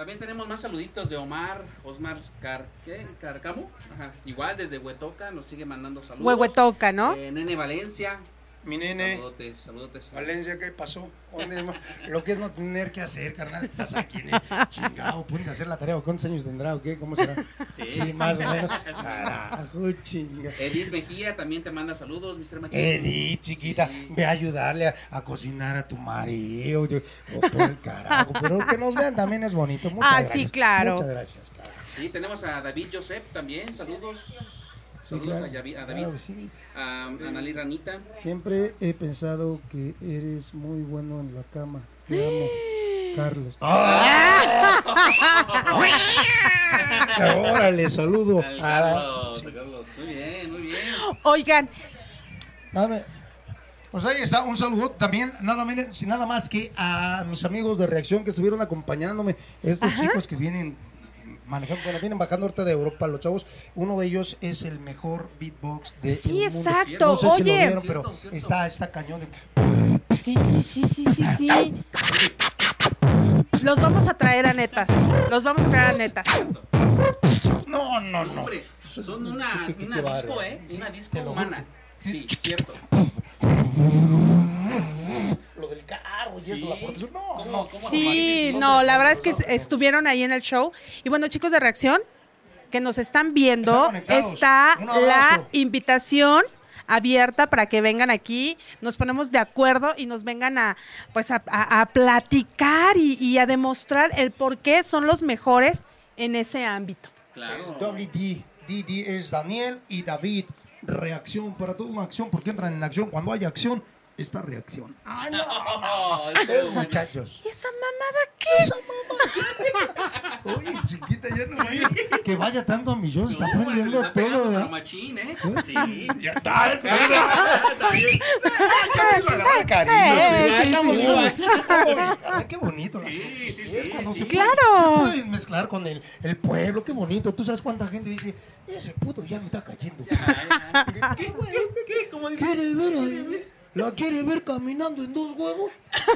También tenemos más saluditos de Omar, Osmar Car, ¿qué? Carcamo. Ajá. Igual desde Huetoca nos sigue mandando saludos. Huehuetoca, ¿no? Eh, Nene Valencia. Mi nene, Saludotes, saludotes. Valencia, ¿qué pasó? ¿Dónde es más? Lo que es no tener que hacer, carnal, estás aquí, chingado, ponte a hacer la tarea, ¿o ¿cuántos años tendrá o qué? ¿Cómo será? Sí. más o menos. <laughs> Carajo, chinga. Edith Mejía también te manda saludos, Mr. Mejía. Edith, chiquita, Sí. ve a ayudarle a, a cocinar a tu marido. oh, por el carajo, pero que nos vean también es bonito. Muchas Ah, gracias. sí, claro. Muchas gracias, cara. Sí, tenemos a David Joseph también, saludos. Sí, Saludos claro, a, Yavi- a David, claro sí. a Analí Ranita. Siempre he pensado que eres muy bueno en la cama. Te amo, <gasps> Carlos. ¡Ah! <laughs> Órale, saludo. Al a- Carlos, a Carlos. Muy bien, muy bien. Oigan, Dame. Pues ahí está, un saludo también, nada, menos- nada más que a mis amigos de reacción que estuvieron acompañándome, estos chicos que vienen manejando, bueno, vienen bajando ahorita de Europa, los chavos, uno de ellos es el mejor beatbox de Sí, el mundo. exacto, No sé si lo oye. vieron, pero Cierto, cierto. está, está cañón. sí, sí, sí, sí, sí, sí. Los vamos a traer a netas. Los vamos a traer a netas. No, no, no. Hombre, son una, Qué- qué- qué una disco. ¿eh? Sí, Una disco humana. Sí, cierto. <laughs> Lo del carro y Sí. esto, la protección. No, ¿Cómo- no. cómo Sí, no, la verdad es que estuvieron ahí en el show. Y bueno, chicos de reacción, que nos están viendo, está la invitación abierta para que vengan aquí, nos ponemos de acuerdo y nos vengan a pues a, a- a platicar y, y a demostrar el por qué son los mejores en ese ámbito. Claro. Es WD. DD es Daniel y David. Reacción para toda una acción, porque entran en acción. Cuando hay acción, está reacción. <laughs> ¡Ah, no! Qué muchachos. ¿Y esa mamada qué? Oye, chiquita, ya no vayas. Que vaya tanto a millón, está No, le aprendiendo está pegando, todo, machín, ¿eh? Sí. Ya está, Está bien. ya me hizo agarrar cariño. Eh, Ya sí, estamos sí. igual. Ay, qué bonito. Sí, sí, sí, Es cuando sí. se Claro. puede- Se pueden mezclar con el, el pueblo, qué bonito. Tú sabes cuánta gente dice, ese puto ya me está cayendo. ¿Qué, güey? ¿Qué? ¿La quiere ver caminando en dos huevos? <laughs>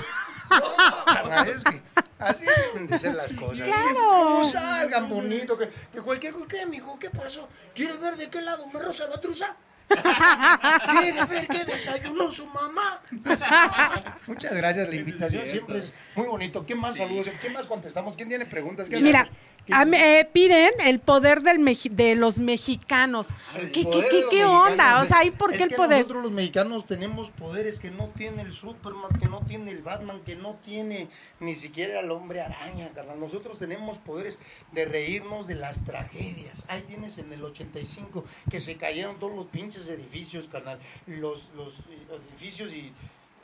No, carnal, es que así deben de ser las cosas. Claro. Como salgan bonito, que, que cualquier cosa. ¿Qué, mijo? ¿Qué pasó? ¿Quiere ver de qué lado me roza la truza? ¿Quiere ver qué desayunó su mamá? <laughs> Muchas gracias, la invitación siempre es muy bonito. ¿Quién más saludos? ¿Quién más contestamos? ¿Quién tiene preguntas? ¿Qué Mira, hacemos? A eh, piden el poder del Meji- de los mexicanos. El ¿Qué, qué, poder qué, de los qué mexicanos onda? O sea, ¿y por es qué el que poder? Nosotros los mexicanos tenemos poderes que no tiene el Superman, que no tiene el Batman, que no tiene ni siquiera el hombre araña, carnal. Nosotros tenemos poderes de reírnos de las tragedias. Ahí tienes en el 85 que se cayeron todos los pinches edificios, carnal. Los, los edificios y,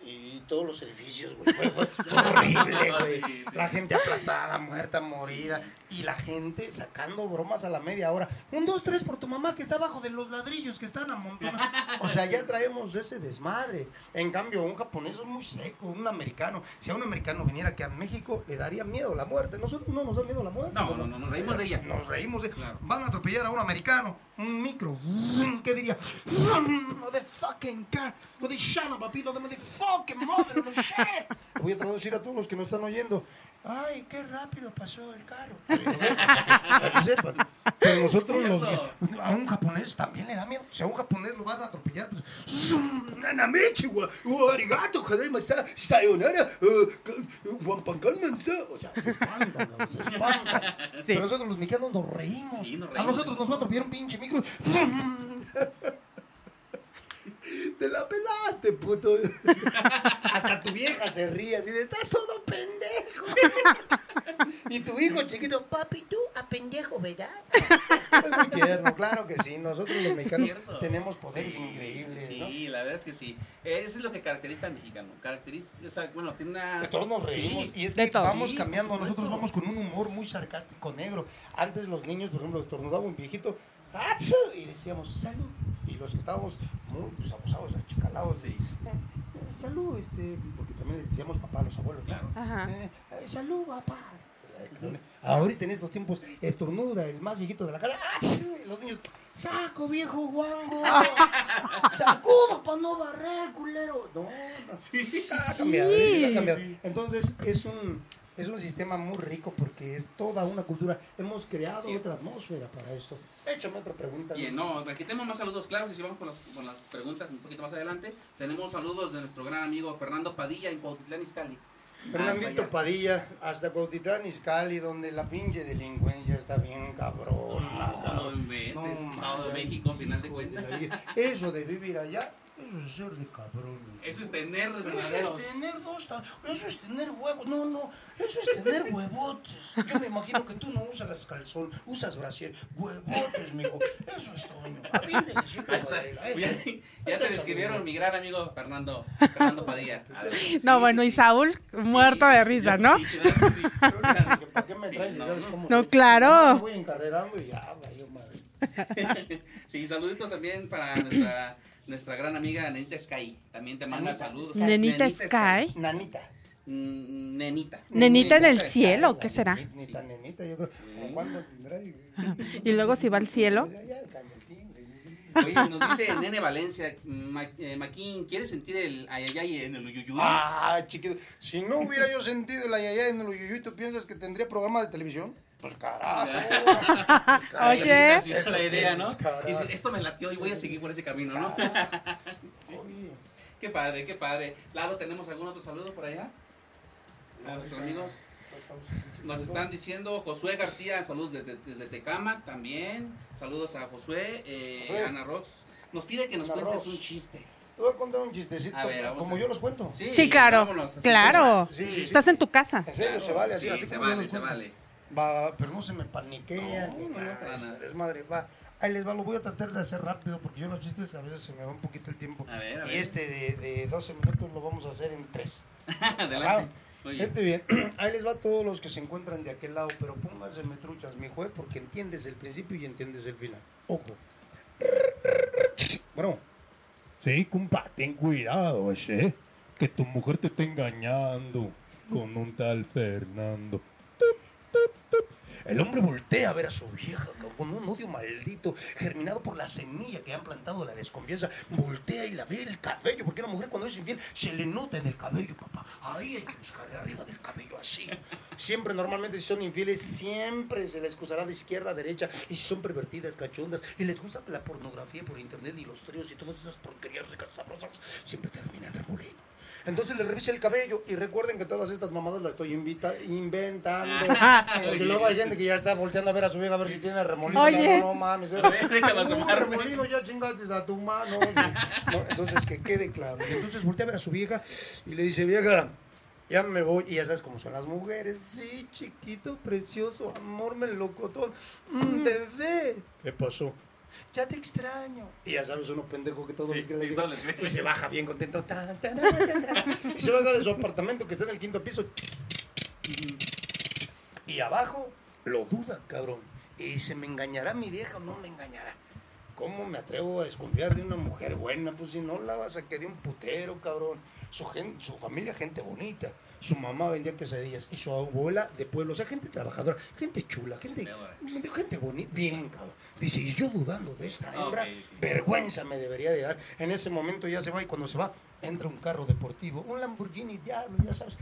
y todos los edificios, güey. Fue, horrible, <laughs> güey. Sí, sí, La gente aplastada, muerta, morida. Y la gente sacando bromas a la media hora. Un, dos, tres por tu mamá que está abajo de los ladrillos que están amontonados. O sea, ya traemos ese desmadre. En cambio, un japonés es muy seco, un americano. Si a un americano viniera aquí a México, le daría miedo la muerte. Nosotros no nos da miedo la muerte. No, no, no, nos reímos de ella. Nos reímos de... Claro. Van a atropellar a un americano, un micro. ¿Qué diría? No de fucking car. No de shana, papito, de fucking mother Voy a traducir a todos los que nos están oyendo. Ay, qué rápido pasó el carro. Para que sepan. Pero nosotros los, a un japonés también le da miedo. Si a un japonés lo van a atropellar, pues. Wa, arigato, jadaimasa, sayonara, eh, ka- wampankalmansta". O sea, se espantan, ¿no? se espantan. Pero nosotros los mexicanos nos reímos. A nosotros nos va a atropellar un pinche micro. Te la pelaste, puto. <laughs> Hasta tu vieja se ríe así de, estás todo pendejo. <laughs> y tu hijo chiquito, papi, tú a pendejo, ¿verdad? es muy tierno, claro que sí. Nosotros los mexicanos tenemos poderes Sí, increíbles, Sí, la verdad es que sí. Eso es lo que caracteriza al mexicano. Caracteriza, o sea, bueno, tiene una... De todos nos reímos Sí. y es que vamos Sí, cambiando. Nosotros vamos con un humor muy sarcástico negro. Antes los niños, por ejemplo, estornudaba un viejito ¡Achú! y decíamos salud. Los que estábamos muy pues, abusados, achicalados, Sí. eh, eh, salud, este, porque también les decíamos papá a los abuelos. Claro. Ajá. Eh, eh, salud, papá. Ahorita en estos tiempos estornuda el más viejito de la cara. ¡Achú! Y los niños, saco viejo guango. <laughs> Sacudo para no barrer, culero. No, no. Ha cambiado, Sí. ha cambiado. Entonces es un, es un sistema muy rico porque es toda una cultura. Hemos creado Sí. otra atmósfera para esto. Échame otra pregunta. Bien, no, aquí tenemos más saludos, claro que si vamos con las, con las preguntas un poquito más adelante. Tenemos saludos de nuestro gran amigo Fernando Padilla en Cuautitlán Izcalli. Fernandito Hasta. Padilla, hasta Cuautitlán Izcalli, donde la pinche delincuencia está bien cabrona. No No, de mames. México, final de cuentas. Eso de vivir allá, eso es ser de cabrón. Eso es tener Eso es tener dos, eso es tener huevos, no, no, eso es tener huevotes. Yo me imagino que tú no usas calzón, usas brasier, huevotes, mijo. Eso es Toño. Ya, ya te describieron mi gran amigo Fernando, Fernando Padilla. <laughs> No, sí, bueno, sí. y Saúl, muerto Sí, de risa, ¿no? No, claro. Voy encarrerando y ya, madre. <laughs> Sí, saluditos también para nuestra, nuestra gran amiga Nenita Sky. También te manda Nenita saludos. Sky. Nenita Sky. Nanita. Mm, Nenita. Nenita en el cielo, ¿qué será? Nenita, nenita, yo creo. ¿Cómo ¿Cuándo tendrá? <laughs> Y luego si va al cielo. Oye, nos dice Nene Valencia, Ma- eh, Maquín, ¿quieres sentir el ayayay en el uyuyuy? Ah, chiquito. Si no hubiera yo sentido el ayayay en el uyuyuy, ¿tú piensas que tendría programa de televisión? Pues carajo. <laughs> Oye. Así es la idea, ¿no? Dice, esto me latió y voy a seguir por ese camino, ¿no? Oye, Qué padre, qué padre. Lalo, ¿tenemos algún otro saludo por allá? A nuestros amigos. Nos están diciendo Josué García, saludos desde, desde Tecama también. Saludos a Josué, eh. Ana Rox. Nos pide que nos Ana cuentes Rox. un chiste. te voy a contar un chistecito, A ver, vamos como a ver. yo los cuento. Sí, claro. vámonos, Claro. Sí, sí, sí. Estás en tu casa. En serio, se vale así, Sí, así se vale, se vale. Va, pero no se me paniquean. No, ni no, es- madre, va. Ahí les va, lo voy a tratar de hacer rápido porque yo en los chistes a veces se me va un poquito el tiempo. A ver, a y ver. este de, de 12 minutos lo vamos a hacer en 3. <laughs> Adelante. Muy bien. <clears throat> Ahí les va a todos los que se encuentran de aquel lado, pero pónganse metruchas, mi juez, porque entiendes el principio y entiendes el final. Ojo. Bueno. Sí, compa, ten cuidado, ese. Que tu mujer te está engañando con un tal Fernando. El hombre voltea a ver a su vieja con un odio maldito, germinado por la semilla que han plantado la desconfianza. Voltea y la ve el cabello, porque a la mujer cuando es infiel se le nota en el cabello, papá. Ahí hay que buscarle arriba del cabello, así. Siempre, normalmente, si son infieles, siempre se les acusará de izquierda a derecha. Y si son pervertidas, cachondas, y les gusta la pornografía por internet y los tríos y todas esas porquerías ricas sabrosas, siempre terminan remolino. Entonces le revisa el cabello y recuerden que todas estas mamadas las estoy invita- inventando. <laughs> Porque luego hay gente que ya está volteando a ver a su vieja a ver si tiene remolino. Oye. No, no mames. <laughs> remolino ya chingaste a tu mano. No, entonces que quede claro. Y entonces voltea a ver a su vieja y le dice, vieja, ya me voy. Y ya sabes cómo son las mujeres. Sí, chiquito, precioso, amor, melocotón. Mm, bebé. ¿Qué pasó? Ya te extraño. Y ya sabes, uno pendejo que todo Sí, les y todo les. Pues se baja bien contento. tan, tan, tan, tan, <laughs> y se baja de su apartamento que está en el quinto piso. Y abajo lo duda, cabrón. Y dice, ¿me engañará mi vieja o no me engañará? ¿Cómo me atrevo a desconfiar de una mujer buena? Pues si no la vas a que de un putero, cabrón. Su, gen- su familia, gente bonita. Su mamá vendía quesadillas y su abuela de pueblo. O sea, gente trabajadora, gente chula, gente, gente bonita. Bien, cabrón. Dice, y yo dudando de esta hembra, sí. vergüenza me debería de dar. En ese momento ya se va y cuando se va, entra un carro deportivo, un Lamborghini Diablo, ya sabes.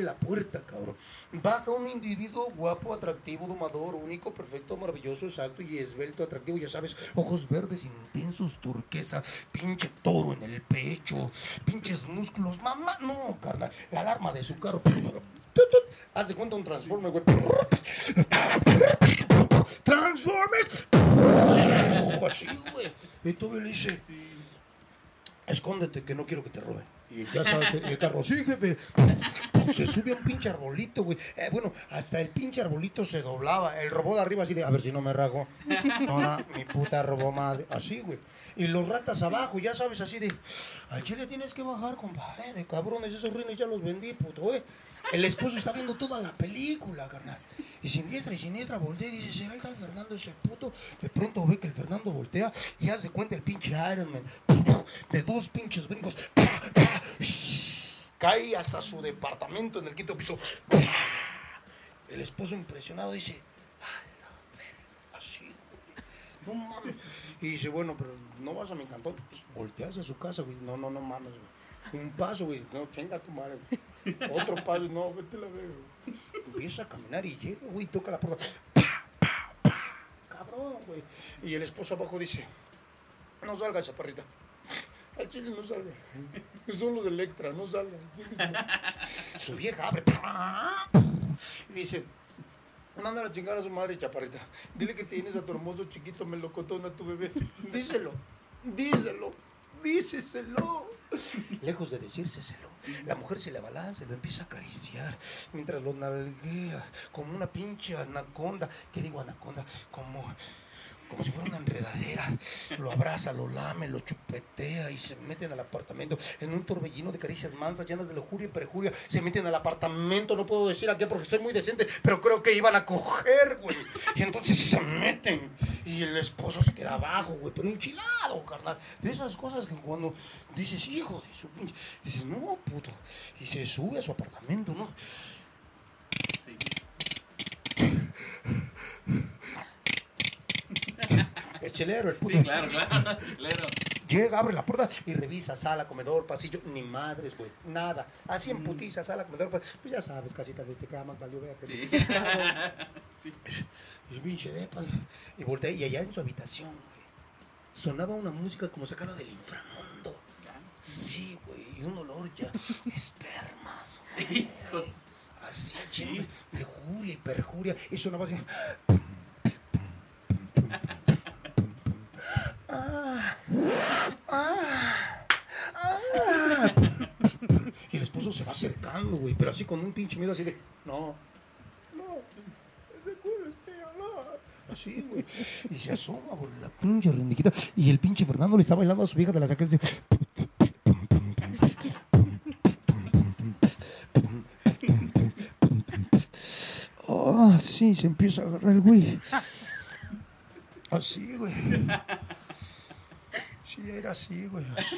La puerta, cabrón. Baja un individuo guapo, atractivo, domador, único, perfecto, maravilloso, exacto y esbelto, atractivo, ya sabes, ojos verdes intensos, turquesa, pinche toro en el pecho, pinches músculos, mamá, no, carnal, la alarma de su carro. De cuenta un transforme, güey. Transformers. Así, güey. Y tú le dice, escóndete que no quiero que te roben. Y ya sabes, el carro, sí, jefe. Se sube a un pinche arbolito, güey. Eh, bueno, hasta el pinche arbolito se doblaba. El robot de arriba así de, a ver si no me rajo. Toda mi puta robó madre. Así, güey. Y los ratas abajo, ya sabes, así de, al chile tienes que bajar, compa. Eh, de cabrones, esos rines ya los vendí, puto, eh. El esposo está viendo toda la película, carnal. Y siniestra y siniestra voltea y dice, ¿será el tal Fernando ese puto? De pronto ve que el Fernando voltea y hace cuenta el pinche Iron Man. De dos pinches brincos. Cae hasta su departamento en el quinto piso. El esposo impresionado dice, "A la verga, así. No mames. Y dice, bueno, pero no vas a mi cantón. Pues, volteas a su casa, güey. No, no, no mames, güey. Un paso, güey. No, chinga tu madre, güey. Otro paso, no, vete la güey. Empieza a caminar y llega, güey, toca la puerta. Pa, pa, pa. Cabrón, güey. Y el esposo abajo dice, no salga, chaparrita. Al chile no salga. Son los de Electra, no salgan. Su vieja abre. Y dice, manda a chingar a su madre, chaparrita. Dile que tienes a tu hermoso chiquito melocotón, a tu bebé. Díselo, díselo, díceselo. Lejos de decírselo, la mujer se le abalanza, lo empieza a acariciar, mientras lo nalguea, como una pinche anaconda. ¿Qué digo anaconda? Como, como si fuera una enredadera. Lo abraza, lo lame, lo chupetea y se meten al apartamento en un torbellino de caricias mansas llenas de lujuria y perjuria. Se meten al apartamento, no puedo decir a qué porque soy muy decente, pero creo que iban a coger, güey. Y entonces se meten y el esposo se queda abajo, güey, pero enchilado, carnal. De esas cosas que cuando dices, hijo de su pinche, dices, no, puto. Y se sube a su apartamento, ¿no? Sí. Es chelero el puto. Sí, claro, claro, <laughs> claro. Llega, abre la puerta y revisa sala, comedor, pasillo, ni madres, güey, nada. Así en putiza, sala, comedor, pasillo. Pues ya sabes, casita de te cama, valió ver. Sí. Sí. Y pinche depa. Y volteé y allá en su habitación, güey, sonaba una música como sacada del inframundo. Sí, güey, y un olor ya, <laughs> espermas. Hijos. Así, de lujuria y perjuria. Y sonaba así. <laughs> Y el esposo se va acercando, güey, pero así con un pinche miedo así de, no, no, ese culo no. Así, güey. Y se asoma por la pinche rendiquita. Y el pinche Fernando le está bailando a su vieja de la saca de... Ah, sí, se empieza a agarrar el güey. Así, güey. Sí, era así, güey. Así,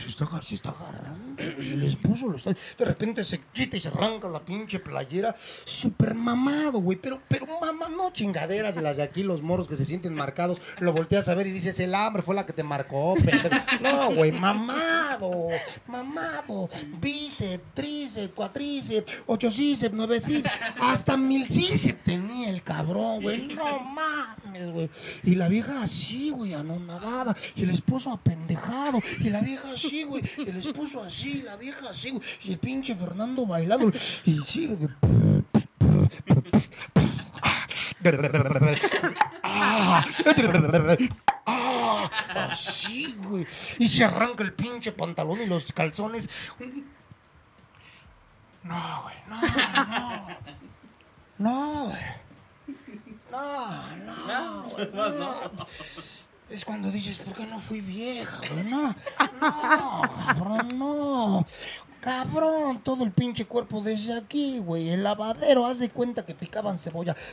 se está, se está agarrando. El esposo lo está. De repente se quita y se arranca la pinche playera. Súper mamado, güey. Pero, pero mamá, no chingaderas de las de aquí, los moros que se sienten marcados. Lo volteas a ver y dices, el hambre fue la que te marcó. No, güey, mamado. Mamado. Bíceps, tríceps, cuatríceps, ochocíceps, nuevecíceps. Hasta milcíceps tenía el cabrón, güey. No mames, güey. Y la vieja así, güey, anonadada. Y el esposo apendejado. Y la vieja así, güey. Y el esposo así, la vieja así, güey. Y el pinche Fernando bailando. Y sigue. Ah, ah, así, güey. Y se arranca el pinche pantalón y los calzones. No, güey, no, no. No, güey. No, no. güey, no. Es cuando dices, ¿por qué no fui vieja? No, no, <laughs> cabrón, no. Cabrón, todo el pinche cuerpo desde aquí, güey. El lavadero, haz de cuenta que picaban cebolla. <laughs>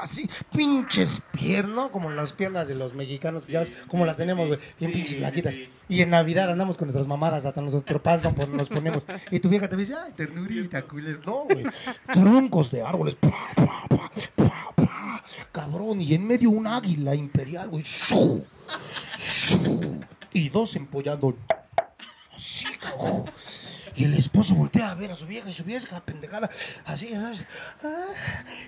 Así, pinches piernas, como las piernas de los mexicanos, que ya ves, como las tenemos, güey, bien pinches flaquitas. Y en Navidad andamos con nuestras mamadas, hasta nosotros pasan, pues nos ponemos. Y tu vieja te dice, ay, ternurita, culero. No, güey, troncos de árboles, pa, pa, pa, cabrón, y en medio un águila imperial, güey, ¡shuu! ¡shuu! y dos empollando, así, cabrón. Y el esposo voltea a ver a su vieja y su vieja pendejada, así. Ah,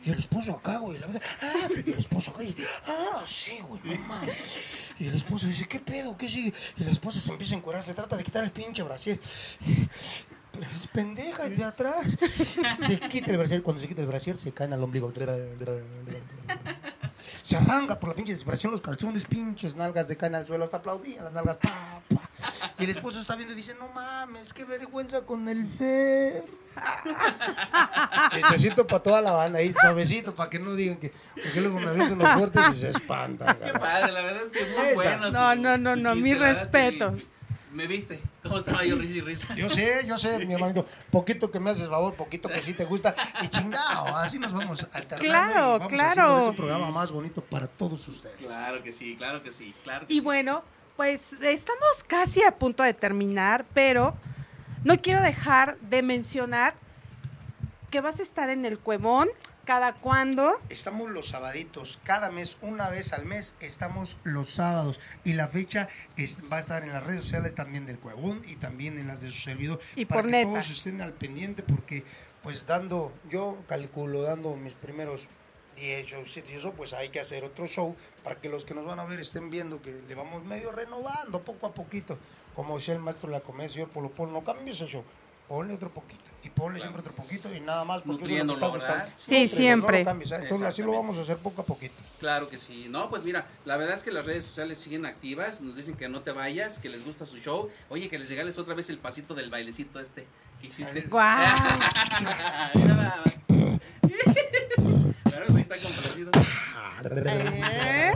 y el esposo acá, güey, la ah, y el esposo acá, y, ah, sí, güey, mames. Y el esposo dice, ¿qué pedo? ¿Qué sigue? Y la esposa se empieza a encuerar, se trata de quitar el pinche brasier. Es pendeja de atrás. Se quita el brasier, cuando se quita el brasier se caen al ombligo. Se arranca por la pinche desesperación los calzones, pinches nalgas de caen al suelo, hasta aplaudían las nalgas. Pa, pa. Y el esposo está viendo y dice, no mames, qué vergüenza con el Fer. <laughs> Chistecito para toda la banda ahí, suavecito, para que no digan que, porque luego me avientan los fuertes y se espantan. Qué padre, la verdad es que muy Esa. bueno. No, no, no, no, mis es respetos. Me viste, cómo estaba yo risa y risa. Yo sé, yo sé, mi hermanito, poquito que me haces favor, poquito que sí te gusta, y chingado, así nos vamos alternando Claro, y vamos claro. de este programa más bonito para todos ustedes. Claro que sí, claro que sí, claro que Y sí. bueno, pues estamos casi a punto de terminar, pero no quiero dejar de mencionar que vas a estar en el Cuevón cada cuándo. Estamos los sabaditos, cada mes, una vez al mes, estamos los sábados. Y la fecha es- va a estar en las redes sociales también del Cuevón y también en las de su servidor. Y para por que todos estén al pendiente porque, pues dando, yo calculo, dando mis primeros 10 shows, y eso, pues hay que hacer otro show para que los que nos van a ver estén viendo que le vamos medio renovando poco a poquito. Como decía el maestro de la comedia, señor Polo Polo, no cambies ese show. Ponle otro poquito. Y ponle siempre otro poquito y nada más porque eso es lo que está gustando. Sí, siempre. No lo cambies, ¿eh? Entonces así lo vamos a hacer poco a poquito. Claro que sí. No, pues mira, la verdad es que las redes sociales siguen activas. Nos dicen que no te vayas, que les gusta su show. Oye, que les regales otra vez el pasito del bailecito este que hiciste. ¡Guau! <laughs> Mira nada más. Claro, ahí está complacido. ¿Eh?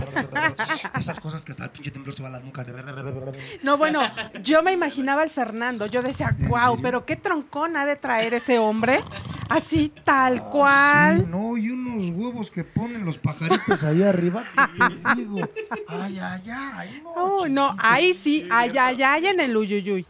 Esas cosas que hasta el pinche temblor se va a la nuca. No, bueno, yo me imaginaba al Fernando. Yo decía, wow, pero qué troncón ha de traer ese hombre. Así, tal Sí, cual. no, y unos huevos que ponen los pajaritos ahí arriba. te digo, ay, ay, ay. No, Oh, no, ahí sí, ay, ay, ay, en el uyuyuy.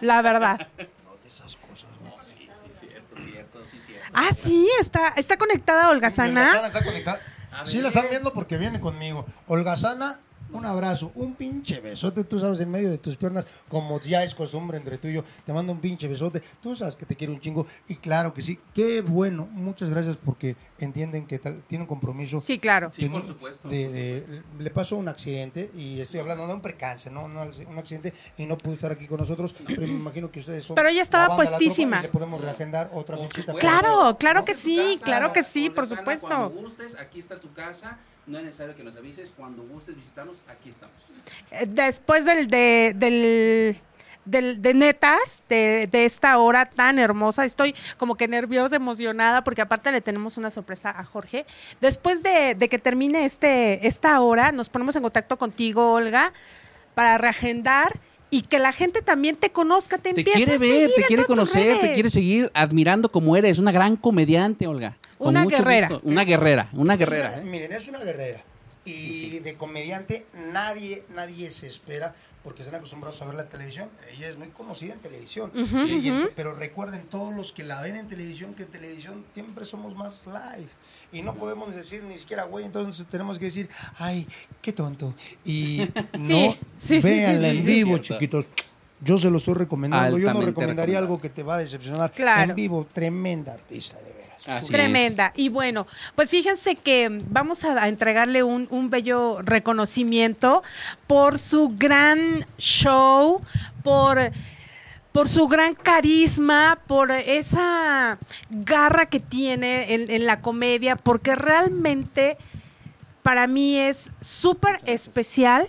La verdad. No, de esas cosas, no. Sí, sí, cierto, cierto, sí, cierto. Ah, sí, está, está conectada Mi Holgazana. Holgazana está conectada. Sí, la están viendo porque viene conmigo. Holgazana, un abrazo, un pinche besote, tú sabes, en medio de tus piernas, como ya es costumbre entre tú y yo, te mando un pinche besote, tú sabes que te quiero un chingo, y claro que sí, qué bueno, muchas gracias porque entienden que tal- tienen compromiso. Sí, claro. Sí, por Tiene- supuesto, de- por de- le pasó un accidente y estoy hablando de un percance, no, no un accidente y no pudo estar aquí con nosotros. Pero me imagino que ustedes son. Pero ella estaba puestísima. le podemos reagendar otra visita. Claro, claro que sí, casa, claro que sí, por supuesto. Cuando gustes, aquí está tu casa. No es necesario que nos avises. Cuando gustes visitarnos, aquí estamos. Eh, Después del, de, del, del- de netas, de, de esta hora tan hermosa, estoy como que nerviosa, emocionada, porque aparte le tenemos una sorpresa a Jorge. Después de, de que termine este, esta hora, nos ponemos en contacto contigo, Olga, para reagendar y que la gente también te conozca, te, Te empiece quiere a ver, seguir te quiere conocer, te quiere seguir admirando como eres. Una gran comediante, Olga. Una guerrera. gusto. Una guerrera, una guerrera. Es una- ¿eh? miren, es una guerrera. Y de comediante nadie, nadie se espera porque están acostumbrados a ver la televisión. Ella es muy conocida en televisión. Sí, pero recuerden todos los que la ven en televisión que en televisión siempre somos más live. Y no podemos decir ni siquiera, güey, entonces tenemos que decir, ay, qué tonto. Y <laughs> Sí, no, sí, véanla sí, en sí. vivo, chiquitos. Yo se lo estoy recomendando. Yo no recomendaría algo que te va a decepcionar. Claro. En vivo, tremenda artista, de veras. Así Tremenda. Y bueno, pues fíjense que vamos a, a entregarle un, un bello reconocimiento por su gran show, por, por su gran carisma, por esa garra que tiene en, en la comedia, porque realmente para mí es súper especial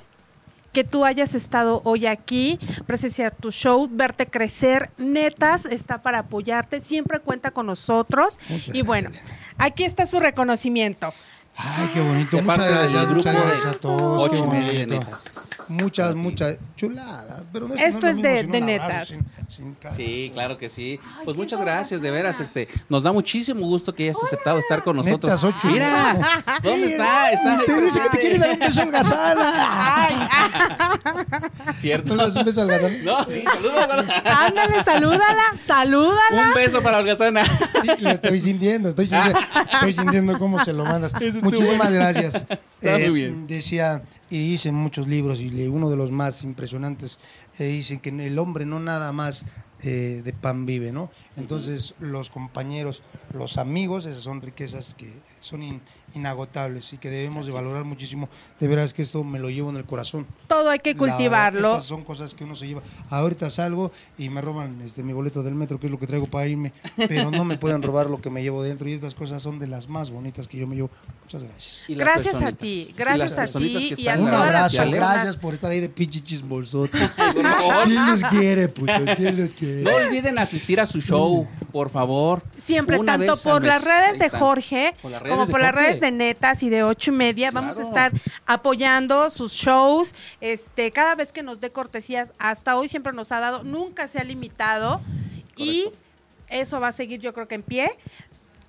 que tú hayas estado hoy aquí, presenciar tu show, verte crecer, netas, está para apoyarte, siempre cuenta con nosotros. Muchas y bueno, aquí está su reconocimiento. Ay, qué bonito. De Muchas parte gracias. del grupo muchas gracias de a todos. Ocho qué y media de netas. Muchas, muchas. Chulada. Pero no Esto no es de- de netas. sin- sin cara. Sí, claro que sí. Ay, Pues muchas gracias, de veras, este, nos da muchísimo gusto que hayas aceptado estar con nosotros. Netas, ocho Mira. ¿dónde está? Está Te dice que te quiere dar un beso al gazana. Ay, cierto. ¿No le das un beso al gazana? No, sí, saludos. ándale, salúdala, salúdala. Un beso para Holgazana. Sí, lo estoy sintiendo, estoy sintiendo, estoy sintiendo cómo se lo mandas. Eso Muchísimas gracias. Eh, <laughs> Está muy bien. Decía, y hice muchos libros, y uno de los más impresionantes, eh, dice que el hombre no nada más eh, de pan vive, ¿no? Entonces, los compañeros, los amigos, esas son riquezas que son in- inagotables y que debemos de valorar muchísimo. De veras que esto me lo llevo en el corazón. Todo hay que La cultivarlo. estas son cosas que uno se lleva. Ahorita salgo y me roban este mi boleto del metro, que es lo que traigo para irme, pero no me pueden robar lo que me llevo dentro y estas cosas son de las más bonitas que yo me llevo. Muchas gracias. Y Gracias a ti, gracias a ti y a Un abrazo, gracias por estar ahí de pinche <laughs> favor. ¿Quién los quiere, puto? ¿Quién los quiere? No olviden asistir a su show, por favor. Siempre, Una tanto vez al por mes. las redes Ahí de está. Jorge Por las redes como de por las Jorge. redes de Netas y de ocho y media. Vamos a Claro. estar apoyando sus shows. Este, cada vez que nos dé cortesías, hasta hoy siempre nos ha dado, nunca se ha limitado. Y eso va a seguir, yo creo que en pie.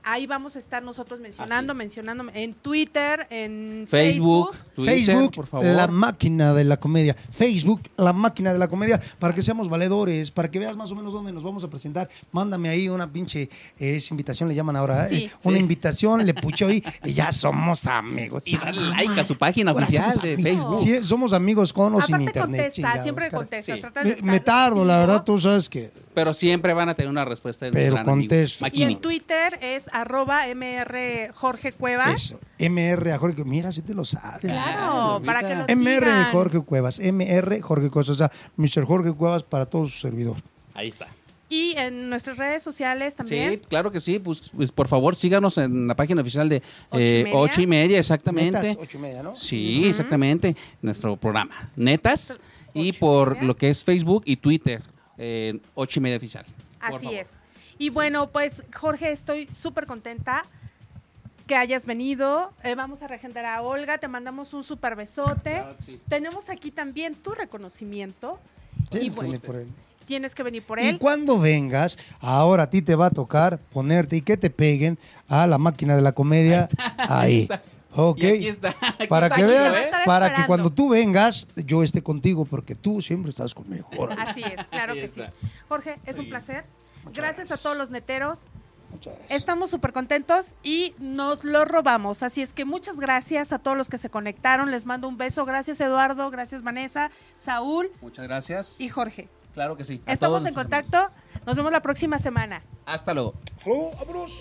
Ahí vamos a estar nosotros mencionando, mencionando en Twitter, en Facebook, Facebook. Twitter, Facebook, por favor. la máquina de la comedia. Facebook, la máquina de la comedia, para que seamos valedores, para que veas más o menos dónde nos vamos a presentar. Mándame ahí una pinche, eh, esa invitación le llaman ahora, Sí. eh, una invitación, le pucho ahí y ya somos amigos. Y darle like a su página Ahora oficial somos de amigos. Facebook. Sí, somos amigos con o sin Aparte internet. contesta, siempre contestas. Me, tardo, la verdad, tú sabes que... Pero siempre van a tener una respuesta de Pero gran amigo, contesto. Y Maquini. en Twitter es arroba mr Jorge Cuevas. Eso, MR a Jorge, mira, si te lo sabes. Claro, Claro, para que lo MR sigan. Jorge Cuevas, MR Jorge Cuevas, o sea, Mr. Jorge Cuevas para todo su servidor. Ahí está. Y en nuestras redes sociales también. Sí, claro que sí. Pues, pues, por favor, síganos en la página oficial de Ocho y eh, media. ocho y media, exactamente. Netas, ocho y media, ¿no? Sí, exactamente. Nuestro programa. Netas. Y Ocho y por media. lo que es Facebook y Twitter. En ocho y media oficial. Así es. Y bueno, pues Jorge, estoy súper contenta que hayas venido. Eh, vamos a regendar a Olga, te mandamos un súper besote. Claro que sí. Tenemos aquí también tu reconocimiento. Tienes y que bueno, venir por él. tienes que venir por Y él. cuando vengas, ahora a ti te va a tocar ponerte y que te peguen a la máquina de la comedia ahí. está. <laughs> Ok. Y aquí está. <laughs> Aquí Para está, que aquí, vean, para que cuando tú vengas, yo esté contigo, porque tú siempre estás conmigo. Órale. <laughs> Así es, claro que sí. Jorge, es un placer. Gracias a todos los neteros. Muchas gracias. Estamos súper contentos y nos lo robamos. Así es que muchas gracias a todos los que se conectaron. Les mando un beso. Gracias Eduardo, gracias Vanessa, Saúl Muchas gracias. y Jorge. Claro que sí. A Estamos todos en contacto. Nos vemos la próxima semana. Hasta luego. Salud, vámonos.